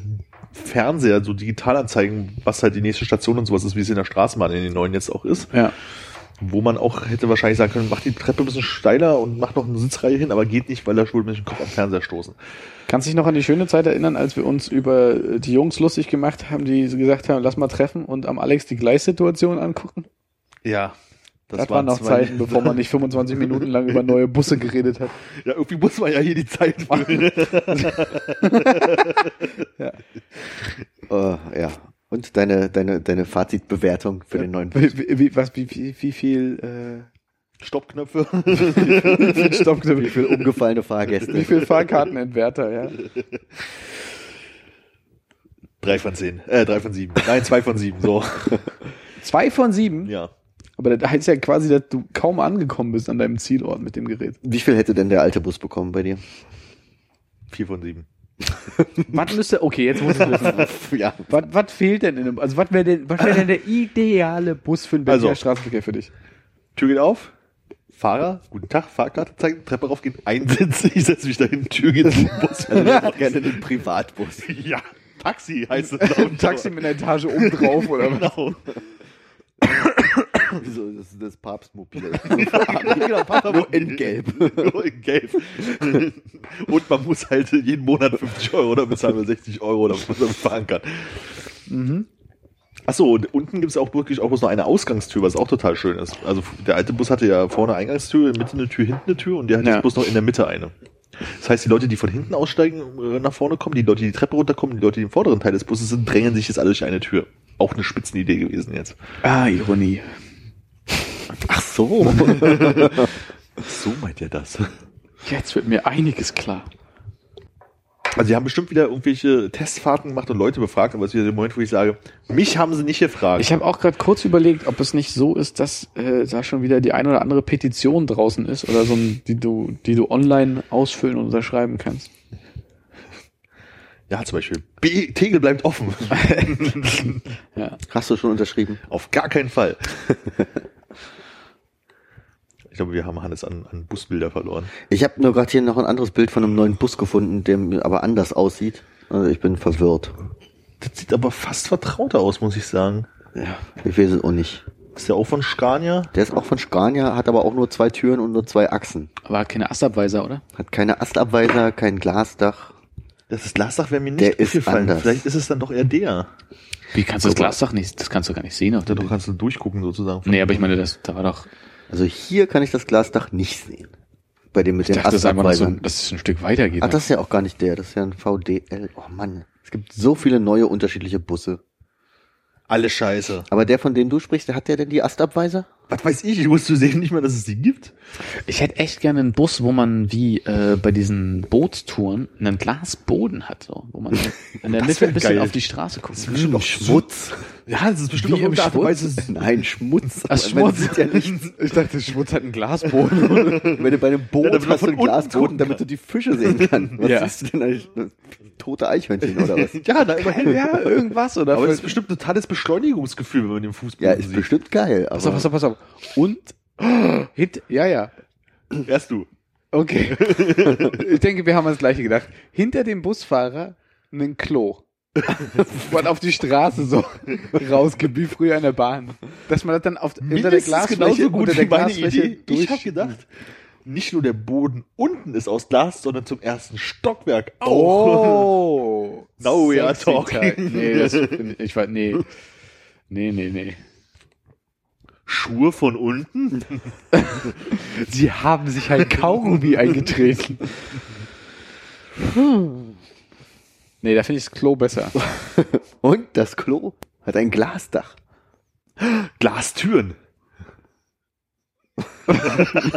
Fernseher, so Digitalanzeigen, was halt die nächste Station und sowas ist, wie es in der Straßenbahn in den neuen jetzt auch ist. Ja. Wo man auch hätte wahrscheinlich sagen können, mach die Treppe ein bisschen steiler und mach noch eine Sitzreihe hin, aber geht nicht, weil da schwul mit dem Kopf am Fernseher stoßen. Kannst dich noch an die schöne Zeit erinnern, als wir uns über äh, die Jungs lustig gemacht haben, die gesagt haben, lass mal treffen und am Alex die Gleissituation angucken? Ja. Das, waren noch Zeiten, bevor man nicht 25 Minuten lang über neue Busse geredet hat. Ja, irgendwie muss man ja hier die Zeit füllen. äh, ja. Und deine, deine, deine Fazitbewertung für den neuen Bus. Wie, wie, was, wie, wie, wie viel, Stoppknöpfe. äh, wie viel Stoppknöpfe, Wie viele umgefallene Fahrgäste. wie viel Fahrkartenentwerter, ja? drei von zehn. Äh, drei von sieben. Nein, zwei von sieben. So. Zwei von sieben? Ja. Aber das heißt ja quasi, dass du kaum angekommen bist an deinem Zielort mit dem Gerät. Wie viel hätte denn der alte Bus bekommen bei dir? Vier von sieben. Was müsste, okay, jetzt muss ich wissen. ja. Was, was fehlt denn in einem, also was wäre denn, was wäre denn der ideale Bus für den Berliner Also. Straßenverkehr für dich? Tür geht auf. Fahrer, guten Tag, Fahrkarte zeigen, Treppe raufgehen, einsetzen, ich setze mich dahin, Tür geht zum Bus. Gerne den Privatbus. ja, Taxi heißt es. ich. Taxi mit einer Etage oben drauf oder was? So, das ist das Papstmobil. genau, Papa Nur in Gelb. Nur in Gelb. Und man muss halt jeden Monat 50 Euro oder bezahlen wir 60 Euro, damit man fahren kann. Achso, und unten gibt es auch wirklich auch bloß noch eine Ausgangstür, was auch total schön ist. Also der alte Bus hatte ja vorne Eingangstür, in der Mitte eine Tür, hinten eine Tür und der hat Ja. jetzt bloß noch in der Mitte eine. Das heißt, die Leute, die von hinten aussteigen, äh, nach vorne kommen, die Leute, die die Treppe runterkommen, die Leute, die im vorderen Teil des Busses sind, drängen sich jetzt alle durch eine Tür. Auch eine Spitzenidee gewesen jetzt. Ah, Ironie. Ach so. So meint ihr das? Jetzt wird mir einiges klar. Also sie haben bestimmt wieder irgendwelche Testfahrten gemacht und Leute befragt, aber es ist wieder der Moment, wo ich sage, mich haben sie nicht gefragt. Ich habe auch gerade kurz überlegt, ob es nicht so ist, dass äh, da schon wieder die ein oder andere Petition draußen ist oder so, ein, die du, die du online ausfüllen und unterschreiben kannst. ja, zum Beispiel, B Tegel bleibt offen. Ja. Hast du schon unterschrieben? Auf gar keinen Fall. Ich glaube, wir haben Hannes an, an Busbilder verloren. Ich habe nur gerade hier noch ein anderes Bild von einem neuen Bus gefunden, der mir aber anders aussieht. Also ich bin verwirrt. Das sieht aber fast vertrauter aus, muss ich sagen. Ja, ich weiß es auch nicht. Ist der auch von Scania? Der ist auch von Scania, hat aber auch nur zwei Türen und nur zwei Achsen. Aber keine Astabweiser, oder? Hat keine Astabweiser, kein Glasdach. Das ist Glasdach wäre mir nicht Der ist aufgefallen. anders. Vielleicht ist es dann doch eher der. Wie kannst du das Glasdach nicht? Das kannst du gar nicht sehen. Auf der doch kannst du durchgucken sozusagen. nee, aber ich meine, das, da war doch. Also hier kann ich das Glasdach nicht sehen. Bei dem mit Ich den dachte, das ist einfach noch so, dass es ein Stück weiter geht. Ach, das ist ja auch gar nicht der, das ist ja ein VDL. Oh Mann, es gibt so viele neue unterschiedliche Busse. Alle Scheiße. Aber der, von dem du sprichst, der hat der denn die Astabweiser? Was weiß ich, ich wusste sehen nicht mal, dass es die gibt. Ich hätte echt gerne einen Bus, wo man wie äh, bei diesen Bootstouren einen Glasboden hat, so, wo man in der Das Mitte ein bisschen geil. auf die Straße guckt. bestimmt auch Schmutz. Ja, das ist bestimmt Wie im irgendeine Art und Weise. Nein, Schmutz. Ach, Schmutz. sieht ja nichts. Ich dachte, Schmutz hat einen Glasboden. Wenn du bei einem Boot Ja, hast du von einen Glasboden, damit du die Fische sehen kannst. Was Ja. siehst du denn eigentlich? Tote Eichhörnchen oder was? Ja, na, immerhin. ja, irgendwas oder Aber das ist bestimmt ein totales Beschleunigungsgefühl, wenn man den Fußboden Ja, ist sieht. bestimmt geil. Aber Pass auf, pass auf, pass auf. Und hit, ja, ja. Erst du. Okay. ich denke, wir haben ans Gleiche gedacht. Hinter dem Busfahrer ein Klo. man auf die Straße so rausgibt, wie früher in der Bahn. Dass man das dann auf, unter der Mindestens Glasfläche, genauso gut unter der wie meine Glasfläche Idee. Ich habe durch- gedacht, nicht nur der Boden unten ist aus Glas, sondern zum ersten Stockwerk auch. Oh! Now we are talking. Nee, das ich, ich weiß, nee. Nee, nee, nee. Schuhe von unten? Sie haben sich ein Kaugummi eingetreten. Nee, da finde ich das Klo besser. Und das Klo hat ein Glasdach. Glastüren.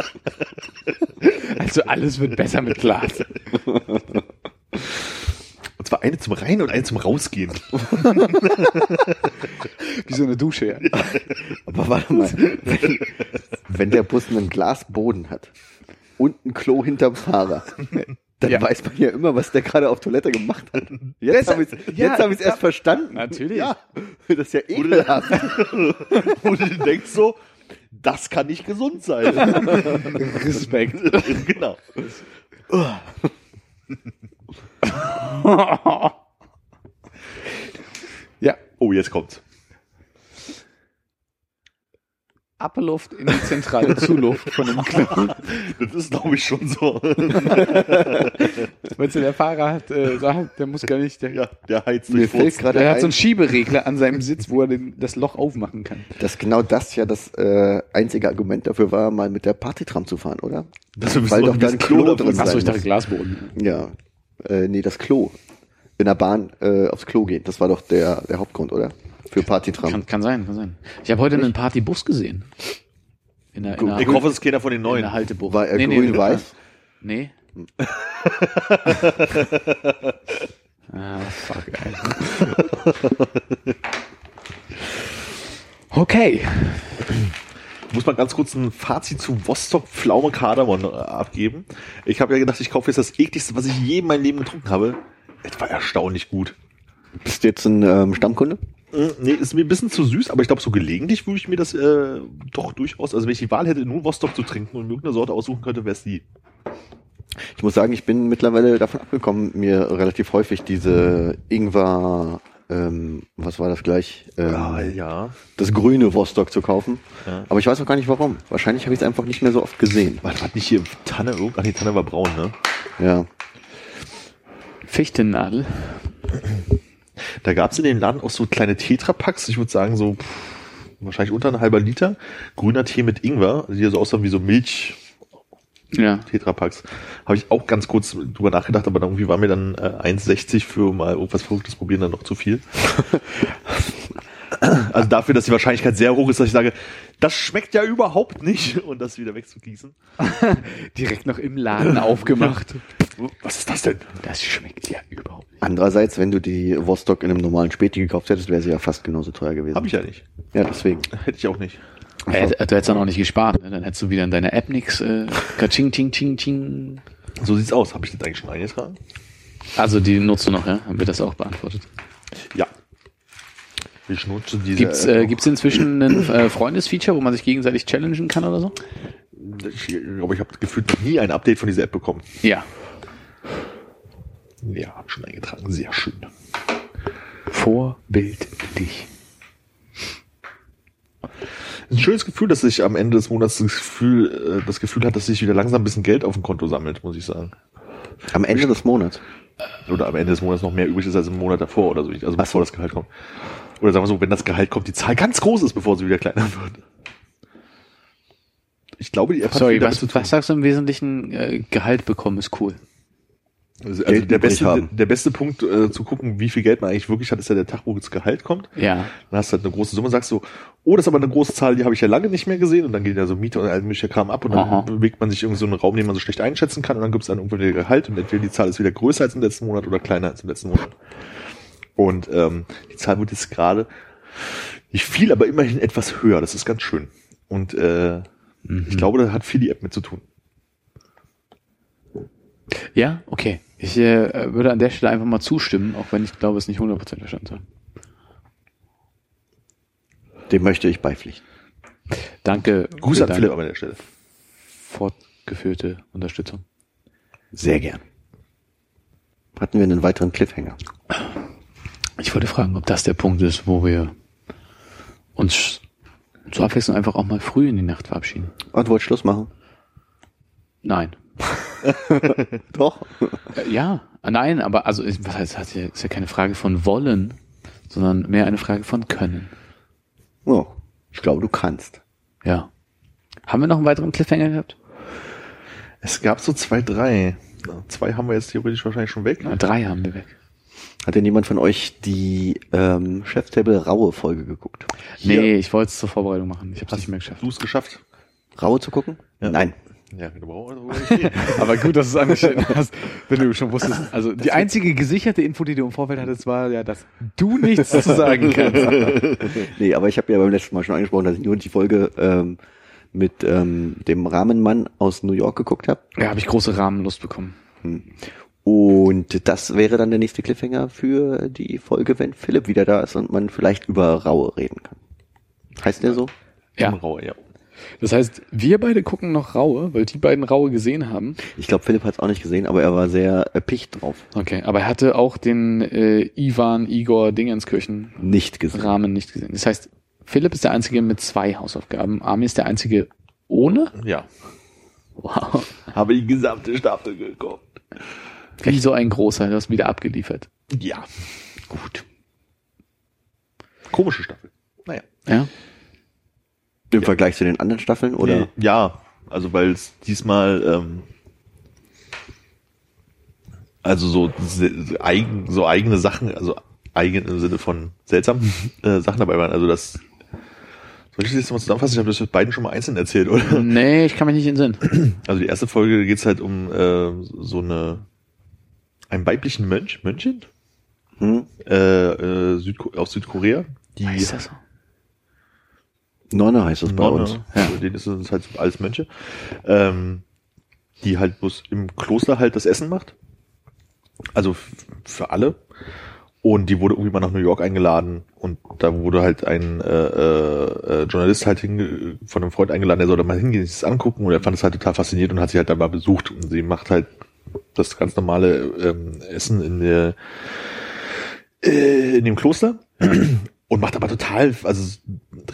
Also alles wird besser mit Glas. Zwar eine zum Rein und eine zum Rausgehen. Wie so eine Dusche, ja. Aber warte mal, wenn, wenn der Bus einen Glasboden hat und ein Klo hinterm Fahrer, dann Ja. weiß man ja immer, was der gerade auf Toilette gemacht hat. Jetzt habe ich es ja, hab erst verstanden. Natürlich. Ja, das ist ja ekelhaft. Und du denkst so, das kann nicht gesund sein. Respekt. genau. ja. Oh, jetzt kommt's. Abluft in die zentrale Zuluft von dem Klo. Das ist, glaube ich, schon so. Weißt du, der Fahrer hat, äh, sagt, der muss gar nicht, der, ja, der heizt Mir durch fällt gerade der hat ein, so einen Schieberegler an seinem Sitz, wo er den, das Loch aufmachen kann. dass genau das ja das äh, einzige Argument dafür war, mal mit der Partytram zu fahren, oder? Wir Weil doch da ein das Klo Klo drin Achso, ich dachte. Glasboden. Ja, äh, nee, das Klo. In der Bahn äh, aufs Klo gehen, das war doch der, der Hauptgrund, oder? Für Partytram. Kann, kann sein, kann sein. Ich habe heute einen Partybus gesehen. In der, in der, Ich hoffe, es ist keiner von den in neuen. der Haltebucht. War er Nee, nee, grün-weiß? Nee. ah, fuck, ey. Okay. Muss mal ganz kurz ein Fazit zu Vostok Pflaume Kardamom äh, abgeben. Ich habe ja gedacht, ich kaufe jetzt das ekligste, was ich je in meinem Leben getrunken habe. Es war erstaunlich gut. Bist du jetzt ein ähm, Stammkunde? Mm, Nee, ist mir ein bisschen zu süß, aber ich glaube, so gelegentlich würde ich mir das äh, doch durchaus, also wenn ich die Wahl hätte, nur Vostok zu trinken und mir irgendeine Sorte aussuchen könnte, wäre es die. Ich muss sagen, ich bin mittlerweile davon abgekommen, mir relativ häufig diese Ingwer, ähm, was war das gleich? Ähm, Ja, ja. Das grüne Vostok zu kaufen. Ja. Aber ich weiß auch gar nicht warum. Wahrscheinlich habe ich es einfach nicht mehr so oft gesehen. War das nicht hier Tanne? irgend- Ach nee, Tanne war braun, ne? Ja. Fichtennadel. Da gab es in dem Laden auch so kleine Tetrapacks, ich würde sagen so pff, wahrscheinlich unter ein halber Liter. Grüner Tee mit Ingwer, die so aussahen wie so Milch. Ja. Tetrapacks. Habe ich auch ganz kurz drüber nachgedacht, aber irgendwie war mir dann äh, 1,60 für mal irgendwas Verrücktes probieren dann noch zu viel. also dafür, dass die Wahrscheinlichkeit sehr hoch ist, dass ich sage, das schmeckt ja überhaupt nicht und das wieder wegzugießen. Direkt noch im Laden aufgemacht. Was ist das denn? Das schmeckt ja überhaupt nicht. Andererseits, wenn du die Vostok in einem normalen Späti gekauft hättest, wäre sie ja fast genauso teuer gewesen. Habe ich ja nicht. Ja, deswegen. Hätte ich auch nicht. Äh, du hättest dann auch nicht gespart, ne? Dann hättest du wieder in deiner App nix, äh, kaching, ting, ting, ting. So sieht's aus. Habe ich das eigentlich schon eingetragen? Also die nutzt du noch, ja? Haben wir das auch beantwortet. Ja. Ich nutze diese. Gibt's, äh, gibt's inzwischen ein äh, Freundesfeature, wo man sich gegenseitig challengen kann oder so? ich glaube, ich habe gefühlt noch nie ein Update von dieser App bekommen. Ja. Ja, hab schon eingetragen. Sehr schön. Vorbildlich. Ein schönes Gefühl, dass sich am Ende des Monats das Gefühl, äh, das Gefühl hat, dass sich wieder langsam ein bisschen Geld auf dem Konto sammelt, muss ich sagen. Am Ende des Monats. Oder am Ende des Monats noch mehr übrig ist als im Monat davor oder so. Also Ach bevor so. das Gehalt kommt. Oder sagen wir so, wenn das Gehalt kommt, die Zahl ganz groß ist, bevor sie wieder kleiner wird. Ich glaube, die App Sorry, was, was sagst du im Wesentlichen? Äh, Gehalt bekommen ist cool. Also, also der, beste, haben. der beste Punkt äh, zu gucken, wie viel Geld man eigentlich wirklich hat, ist ja der Tag, wo das Gehalt kommt. Ja. Dann hast du halt eine große Summe, sagst du, oh, das ist aber eine große Zahl, die habe ich ja lange nicht mehr gesehen. Und dann geht ja so Miete und all möglicher Kram ab und dann Aha. bewegt man sich in so einen Raum, den man so schlecht einschätzen kann und dann gibt es dann irgendwann wieder Gehalt und entweder die Zahl ist wieder größer als im letzten Monat oder kleiner als im letzten Monat. Und ähm, die Zahl wird jetzt gerade nicht viel, aber immerhin etwas höher. Das ist ganz schön. Und äh, ich glaube, da hat viel die App mit zu tun. Ja, okay. Ich äh, würde an der Stelle einfach mal zustimmen, auch wenn ich glaube, es nicht 100% verstanden soll. Dem möchte ich beipflichten. Danke Gruß an Philipp an der Stelle. fortgeführte Unterstützung. Sehr gern. Hatten wir einen weiteren Cliffhanger? Ich wollte fragen, ob das der Punkt ist, wo wir uns zur Abwechslung einfach auch mal früh in die Nacht verabschieden. Und wollt Schluss machen? Nein. Doch. Äh, Ja, nein, aber also ist- was heißt, das ist ja keine Frage von wollen, sondern mehr eine Frage von können. Oh, ich glaube, du kannst. Ja. Haben wir noch einen weiteren Cliffhanger gehabt? Es gab so zwei, drei. Zwei haben wir jetzt theoretisch wahrscheinlich schon weg. Na, drei haben wir weg. Hat denn jemand von euch die ähm, Chefstable Raue Folge geguckt? Nee, ich wollte es zur Vorbereitung machen. Ich habe es nicht mehr geschafft. Du es geschafft? Raue zu gucken? Ja. Nein. Ja, okay. Aber gut, dass du es angeschnitten hast, wenn du schon wusstest. Also die einzige gesicherte Info, die du im Vorfeld hattest, war ja, dass du nichts zu sagen kannst. Nee, aber ich habe ja beim letzten Mal schon angesprochen, dass ich nur die Folge ähm, mit ähm, dem Rahmenmann aus New York geguckt habe. Ja, habe ich große Rahmenlust bekommen. Und das wäre dann der nächste Cliffhanger für die Folge, wenn Philipp wieder da ist und man vielleicht über Raue reden kann. Heißt der so? Ja. Im Raue, ja. Das heißt, wir beide gucken noch Raue, weil die beiden Raue gesehen haben. Ich glaube, Philipp hat es auch nicht gesehen, aber er war sehr erpicht drauf. Okay, aber er hatte auch den äh, Ivan Igor Dingenskirchen Nicht gesehen. Rahmen nicht gesehen. Das heißt, Philipp ist der Einzige mit zwei Hausaufgaben. Armin ist der Einzige ohne. Ja. Wow. Habe die gesamte Staffel geguckt. Wie so ein großer, du hast wieder abgeliefert. Ja. Gut. Komische Staffel. Naja. Ja. Im Vergleich zu den anderen Staffeln oder? Nee, ja, also weil es diesmal ähm, also so eigen, so eigene Sachen, also eigen im Sinne von seltsamen äh, Sachen dabei waren. Also das soll ich das jetzt mal zusammenfassen? Ich habe das mit beiden schon mal einzeln erzählt, oder? Nee, ich kann mich nicht entsinnen. Also die erste Folge geht's halt um äh, so eine einen weiblichen Mönch, Mönchin Hm? äh, äh, Südko aus Südkorea, die Ist das so? Nonne heißt es bei Nonne, uns. ja. denen ist es halt alles Mönche, ähm, die halt bloß im Kloster halt das Essen macht. Also für alle. Und die wurde irgendwie mal nach New York eingeladen und da wurde halt ein äh, äh, äh, Journalist halt hinge von einem Freund eingeladen, der soll da mal hingehen, sich das angucken und er fand es halt total fasziniert und hat sie halt da mal besucht und sie macht halt das ganz normale ähm, Essen in der äh, in dem Kloster und macht aber total, also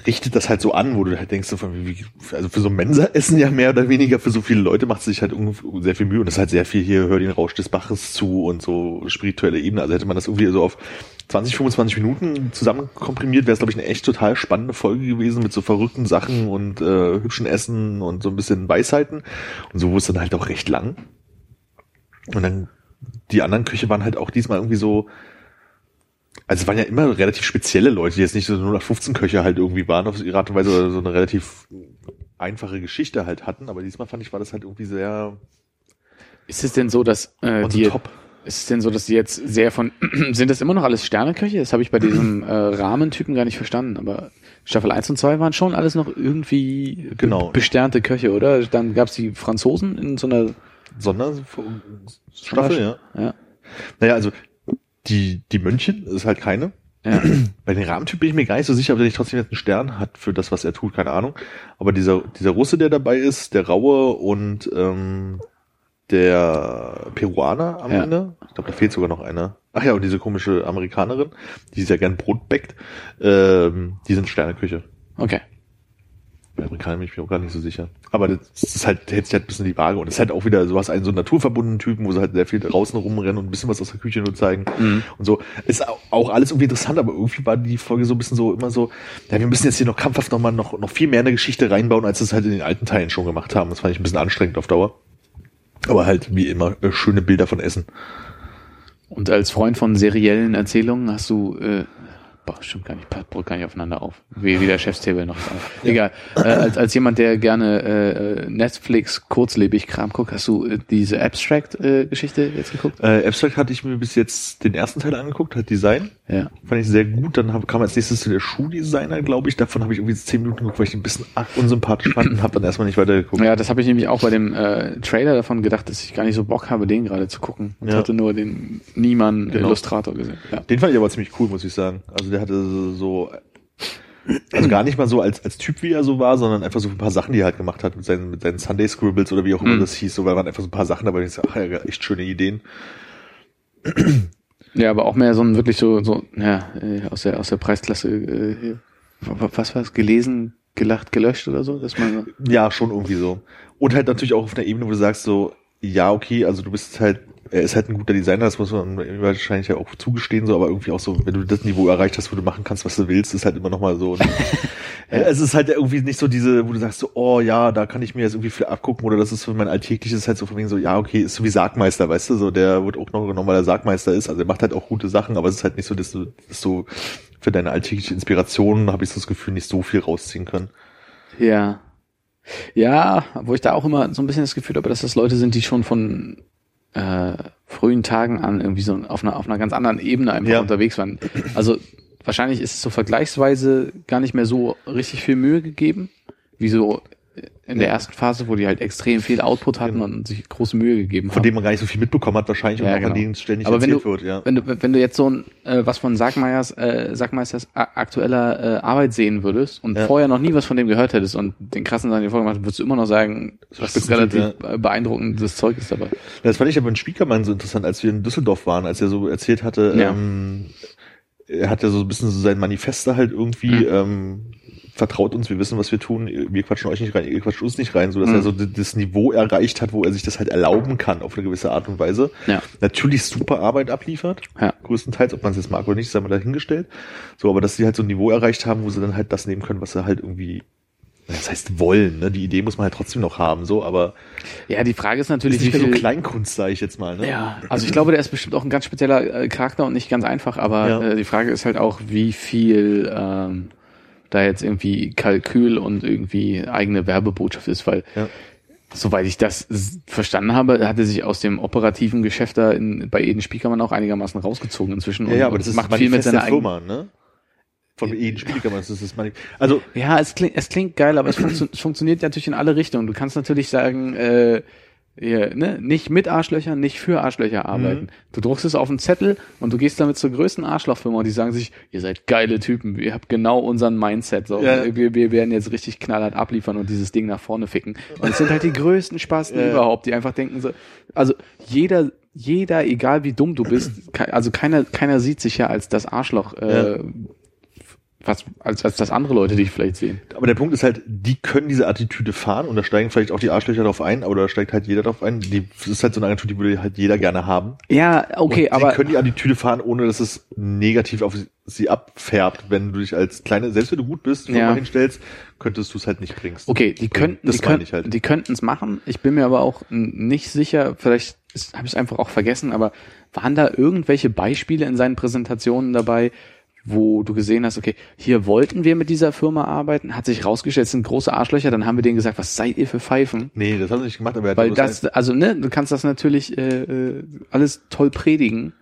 richtet das halt so an, wo du halt denkst, so wie, also für so Mensa-Essen ja mehr oder weniger, für so viele Leute macht sie sich halt sehr viel Mühe und das ist halt sehr viel hier, hör den Rausch des Baches zu und so spirituelle Ebene. Also hätte man das irgendwie so auf 20, 25 Minuten zusammen komprimiert, wäre es, glaube ich, eine echt total spannende Folge gewesen mit so verrückten Sachen und äh, hübschen Essen und so ein bisschen Weisheiten. Und so wurde es dann halt auch recht lang. Und dann die anderen Küche waren halt auch diesmal irgendwie so, also es waren ja immer relativ spezielle Leute, die jetzt nicht so nur nach 15 Köche halt irgendwie waren auf ihre Art und Weise oder so eine relativ einfache Geschichte halt hatten, aber diesmal fand ich, war das halt irgendwie sehr Ist es denn so, dass äh, die, top. ist es denn so, dass die jetzt sehr von sind das immer noch alles Sterneköche? Das habe ich bei diesem äh, Rahmentypen gar nicht verstanden, aber Staffel 1 und 2 waren schon alles noch irgendwie Genau. be- besternte Köche, oder? Dann gab's die Franzosen in so einer Sonderstaffel, ja. ja. Naja, also die, die Mönchen ist halt keine. Ja. Bei den Rahmentyp bin ich mir gar nicht so sicher, ob der nicht trotzdem jetzt einen Stern hat für das, was er tut, keine Ahnung. Aber dieser, dieser Russe, der dabei ist, der Raue und ähm, der Peruaner am Ja. Ende, ich glaube, da fehlt sogar noch einer. Ach ja, und diese komische Amerikanerin, die sehr gern Brot bäckt, ähm, die sind Sterneküche. Okay. Bei Amerikanern bin ich mir auch gar nicht so sicher. Aber das ist halt, hält sich halt ein bisschen die Waage. Und es ist halt auch wieder sowas, einen so naturverbundenen Typen, wo sie halt sehr viel draußen rumrennen und ein bisschen was aus der Küche nur zeigen. Mhm. Und so. Ist au- auch alles irgendwie interessant, aber irgendwie war die Folge so ein bisschen so, immer so, ja, wir müssen jetzt hier noch krampfhaft noch mal noch, noch viel mehr eine Geschichte reinbauen, als es halt in den alten Teilen schon gemacht haben. Das fand ich ein bisschen anstrengend auf Dauer. Aber halt, wie immer, äh, schöne Bilder von Essen. Und als Freund von seriellen Erzählungen hast du, äh, boah, stimmt gar nicht, passt gar nicht aufeinander auf. Wie, wie der Chefstable noch. ist. Egal. Äh, als, als jemand, der gerne äh, Netflix kurzlebig Kram guckt, hast du äh, diese Abstract-Geschichte jetzt geguckt? Äh, Abstract hatte ich mir bis jetzt den ersten Teil angeguckt, hat Design. Ja. Fand ich sehr gut. Dann hab, kam als nächstes der Schuhdesigner, glaube ich. Davon habe ich irgendwie zehn Minuten geguckt, weil ich ein bisschen unsympathisch fand und habe dann erstmal nicht weitergeguckt. Ja, das habe ich nämlich auch bei dem äh, Trailer davon gedacht, dass ich gar nicht so Bock habe, den gerade zu gucken. Und Ja. hatte nur den Niemann Genau. Illustrator gesehen. Ja. Den fand ich aber ziemlich cool, muss ich sagen. Also der hatte so- so, also gar nicht mal so als, als Typ, wie er so war, sondern einfach so ein paar Sachen, die er halt gemacht hat mit seinen, mit seinen Sunday Scribbles oder wie auch immer Mhm. das hieß. So, weil waren einfach so ein paar Sachen dabei, ich so, ach ja, echt schöne Ideen. Ja, aber auch mehr so ein wirklich so, so ja, äh, aus der, aus der Preisklasse, äh, was war's, gelesen, gelacht, gelöscht oder so, dass man, Ja, schon irgendwie so. Und halt natürlich auch auf einer Ebene, wo du sagst so, ja, okay, also du bist halt, er ist halt ein guter Designer, das muss man ihm wahrscheinlich ja auch zugestehen, so, aber irgendwie auch so, wenn du das Niveau erreicht hast, wo du machen kannst, was du willst, ist halt immer noch mal so. Äh, es ist halt irgendwie nicht so diese, wo du sagst so, oh ja, da kann ich mir jetzt irgendwie viel abgucken oder das ist so mein alltägliches halt so von wegen so, ja, okay, ist so wie Sargmeister, weißt du, so, der wird auch noch genommen, weil er Sargmeister ist, also er macht halt auch gute Sachen, aber es ist halt nicht so, dass du, dass du für deine alltägliche Inspiration, habe ich so das Gefühl, nicht so viel rausziehen können. ja. Ja, wo ich da auch immer so ein bisschen das Gefühl habe, dass das Leute sind, die schon von äh, frühen Tagen an irgendwie so auf einer, auf einer ganz anderen Ebene einfach Ja. unterwegs waren. Also wahrscheinlich ist es so vergleichsweise gar nicht mehr so richtig viel Mühe gegeben, wie so in der ersten Phase, wo die halt extrem viel Output hatten und sich große Mühe gegeben Von haben. dem man gar nicht so viel mitbekommen hat, wahrscheinlich, Ja, und auch genau. an denen ständig Aber erzählt du, wird, ja. wenn du, wenn du jetzt so ein, äh, was von Sagmeiers, äh, Sagmeisters a- aktueller äh, Arbeit sehen würdest und Ja. vorher noch nie was von dem gehört hättest und den krassen Sachen, die er vorher gemacht hat, würdest du immer noch sagen, das ist relativ äh, beeindruckendes Zeug ist dabei. Das fand ich aber in Spiekermann so interessant, als wir in Düsseldorf waren, als er so erzählt hatte, Ja. ähm, er hat ja so ein bisschen so sein Manifest da halt irgendwie, Mhm. ähm, vertraut uns, wir wissen, was wir tun, wir quatschen euch nicht rein, ihr quatscht uns nicht rein, so dass Mhm. er so das Niveau erreicht hat, wo er sich das halt erlauben kann, auf eine gewisse Art und Weise. Ja. Natürlich super Arbeit abliefert, Ja. größtenteils, ob man es jetzt mag oder nicht, sei mal dahingestellt. So, aber dass sie halt so ein Niveau erreicht haben, wo sie dann halt das nehmen können, was sie halt irgendwie, das heißt wollen, ne? Die Idee muss man halt trotzdem noch haben, so, aber Ja, die Frage ist ist natürlich, nicht wie mehr so viel, Kleinkunst, sage ich jetzt mal, ne? Ja, also ich glaube, der ist bestimmt auch ein ganz spezieller äh, Charakter und nicht ganz einfach, aber Ja. äh, die Frage ist halt auch, wie viel ähm, da jetzt irgendwie Kalkül und irgendwie eigene Werbebotschaft ist, weil Ja. soweit ich das verstanden habe, hat er sich aus dem operativen Geschäft da in, bei Eden Spiekermann auch einigermaßen rausgezogen inzwischen Ja, und, ja, aber das ist macht viel mit seiner Firma, ne? Von Spielkammer ist das das Manif Also, Ja, es klingt, es klingt geil, aber es, funktio es funktioniert natürlich in alle Richtungen. Du kannst natürlich sagen, äh, ja, ne, nicht mit Arschlöchern, nicht für Arschlöcher arbeiten. Du druckst es auf einen Zettel und du gehst damit zur größten Arschlochfirma und die sagen sich, ihr seid geile Typen, ihr habt genau unseren Mindset. So. Ja. Wir, wir werden jetzt richtig knallhart abliefern und dieses Ding nach vorne ficken. Und es sind halt die größten Spasten Ja. überhaupt, die einfach denken so, also jeder, jeder, egal wie dumm du bist, also keiner, keiner sieht sich ja als das Arschloch, äh, was, als, als das andere Leute dich vielleicht sehen. aber der Punkt ist halt, die können diese Attitüde fahren und da steigen vielleicht auch die Arschlöcher drauf ein, aber da steigt halt jeder drauf ein. Die, das ist halt so eine Agentur, die würde halt jeder gerne haben. Ja, okay, und aber Sie können die Attitüde fahren, ohne dass es negativ auf sie, sie abfärbt. Wenn du dich als kleine, selbst wenn du gut bist, Ja. hinstellst, könntest du es halt nicht bringst. okay, die könnten, das die, meine könnten, ich halt. die könnten es machen. Ich bin mir aber auch nicht sicher. Vielleicht habe ich es einfach auch vergessen. Aber waren da irgendwelche Beispiele in seinen Präsentationen dabei, wo du gesehen hast, okay, hier wollten wir mit dieser Firma arbeiten, hat sich rausgestellt, es sind große Arschlöcher, dann haben wir denen gesagt, was seid ihr für Pfeifen? Nee, das hat er nicht gemacht, aber er hat Weil das, also ne, du kannst das natürlich äh, äh, alles toll predigen,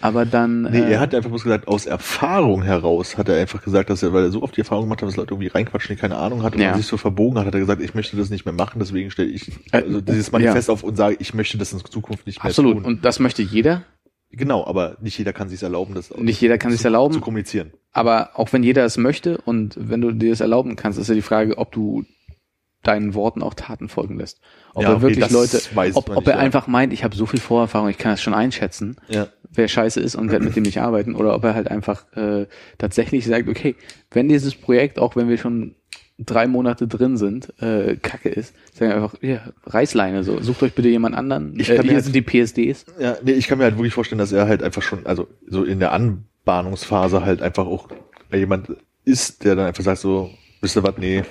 aber dann Nee, äh, er hat einfach bloß gesagt, aus Erfahrung heraus hat er einfach gesagt, dass er, weil er so oft die Erfahrung gemacht hat, dass Leute irgendwie reinquatschen, die keine Ahnung hatten Ja. und sich so verbogen hat, hat er gesagt, ich möchte das nicht mehr machen, deswegen stelle ich Äh, also dieses Manifest auf und sage, ich möchte das in Zukunft nicht mehr absolut tun. und das möchte jeder. Genau, aber nicht jeder kann sich erlauben, das Nicht jeder kann sich's erlauben. zu kommunizieren. Aber auch wenn jeder es möchte und wenn du dir das erlauben kannst, ist ja die Frage, ob du deinen Worten auch Taten folgen lässt. Ob Ja, er okay, wirklich das Leute, weiß ob, ob nicht, er ja. einfach meint, ich habe so viel Vorerfahrung, ich kann das schon einschätzen, Ja. wer scheiße ist und werde mit dem nicht arbeiten, oder ob er halt einfach äh, tatsächlich sagt, okay, wenn dieses Projekt, auch wenn wir schon drei Monate drin sind, äh, kacke ist, sagen einfach, ja, Reißleine so, sucht euch bitte jemand anderen. Ich äh, kann mir hier halt- sind die PSDs. Ja, nee, ich kann mir halt wirklich vorstellen, dass er halt einfach schon, also so in der Anbahnungsphase halt einfach auch jemand ist, der dann einfach sagt so, wisst ihr was, nee,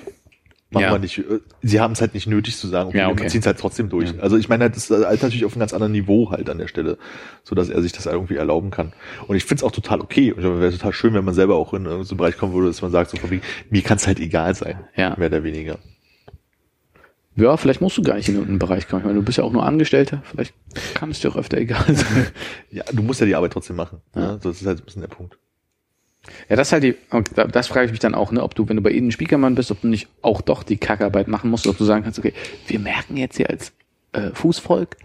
machen Ja. wir nicht. Sie haben es halt nicht nötig zu sagen, okay, Ja, okay. wir ziehen es halt trotzdem durch. Also ich meine, halt, das ist halt natürlich auf einem ganz anderen Niveau halt an der Stelle, so dass er sich das irgendwie erlauben kann. Und ich finde es auch total okay. Und es wäre total schön, wenn man selber auch in so einen Bereich kommen würde, dass man sagt, so von wegen, mir kann es halt egal sein. Ja. Mehr oder weniger. Ja, vielleicht musst du gar nicht in irgendeinen Bereich kommen. Ich meine, du bist ja auch nur Angestellter. Vielleicht kann es dir auch öfter egal sein. Ja, du musst ja die Arbeit trotzdem machen. Ja. Ja. So, das ist halt ein bisschen der Punkt. Ja, das ist halt die, das frage ich mich dann auch, ne, ob du, wenn du bei Ihnen Spiekermann bist, ob du nicht auch doch die Kackarbeit machen musst, ob du sagen kannst, okay, wir merken jetzt hier als äh, Fußvolk,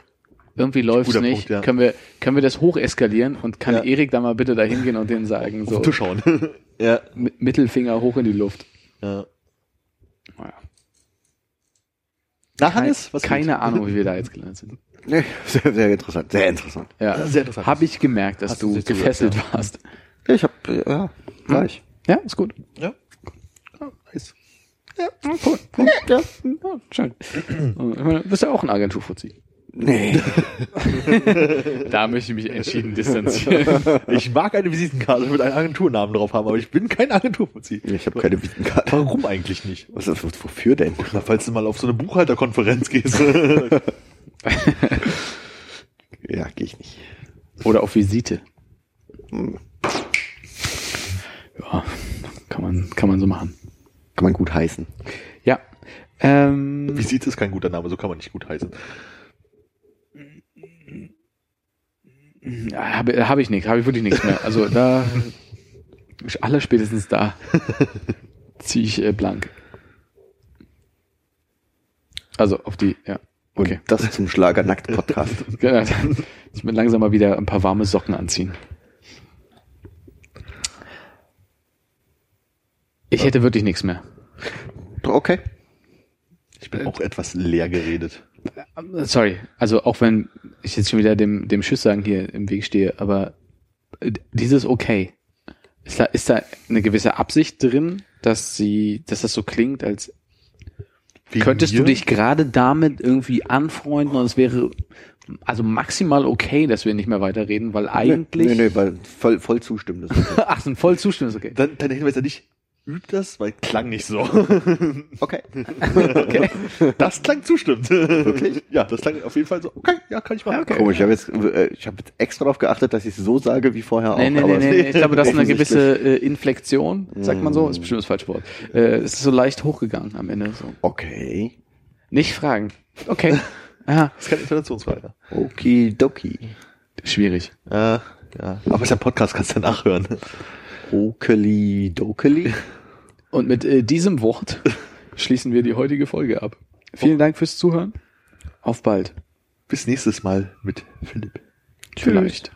irgendwie läuft's Guter nicht, Punkt, ja. können wir, können wir das hoch eskalieren und kann Ja. Erik da mal bitte da hingehen und denen sagen, so, Tisch schauen. ja. mit Mittelfinger hoch in die Luft. ja. Naja. Na, Hannes, was Keine Ahnung, wie wir da jetzt gelandet sind. Nee, sehr, sehr interessant, sehr interessant. Ja, Sehr interessant. Habe ich gemerkt, dass Hast du gefesselt zugehört, warst. Ja, ich hab, ja, gleich. Ja, ist gut. Ja. ja nice. Ja, cool. Ja, ja schön. Ich meine, du bist ja auch ein Agenturfuzzi. Nee. Da möchte ich mich entschieden distanzieren. Ich mag eine Visitenkarte mit einem Agenturnamen drauf haben, aber ich bin kein Agenturfuzzi. Ich habe keine Visitenkarte. Warum eigentlich nicht? Was wofür denn? Na, falls du mal auf so eine Buchhalterkonferenz gehst. Ja, gehe ich nicht. Oder auf Visite. Ja, kann man, kann man so machen. Kann man gut heißen. Ja. Ähm, Visite ist kein guter Name, so kann man nicht gut heißen. habe hab ich nichts, habe ich wirklich nichts mehr. Also da, aller spätestens da ziehe ich äh, blank. Also auf die, ja. Und Okay. das zum Schlager-Nackt-Podcast. Genau, ich mir langsam mal wieder ein paar warme Socken anziehen. Ich hätte wirklich nichts mehr. Okay. Ich bin auch etwas leer geredet. Sorry, also auch wenn ich jetzt schon wieder dem, dem Schüsssagen hier im Weg stehe, aber dieses okay. Ist da, ist da eine gewisse Absicht drin, dass sie, dass das so klingt, als Wegen könntest mir? du dich gerade damit irgendwie anfreunden und es wäre also maximal okay, dass wir nicht mehr weiterreden, weil eigentlich. Nee, nee, weil voll, voll zustimmen. Ist okay. Ach, sind voll zustimmen, ist okay. Dann, dann Hinweis an dich, üb das, weil klang nicht so. okay. okay. Das klang zustimmt. Wirklich? Ja, das klang auf jeden Fall so, okay, ja, kann ich machen. Ja, okay. Komisch, ich habe jetzt, äh, ich hab jetzt extra darauf geachtet, dass ich es so sage wie vorher auch. Nee, nee, nee, aber nee, nee. Ich glaube, das ist eine gewisse äh, Inflexion, sagt man so, ist bestimmt das falsche Wort. Äh, es ist so leicht hochgegangen am Ende. So. Okay. Nicht fragen. Okay. Aha. Das ist keine Intonationsfrage. Okidoki. Schwierig. Äh, ja. Aber ist ja ein Podcast, kannst du ja nachhören. Okeli dokeli. Und mit äh, diesem Wort schließen wir die heutige Folge ab. Vielen Dank fürs Zuhören. Auf bald. Bis nächstes Mal mit Philipp. Vielleicht.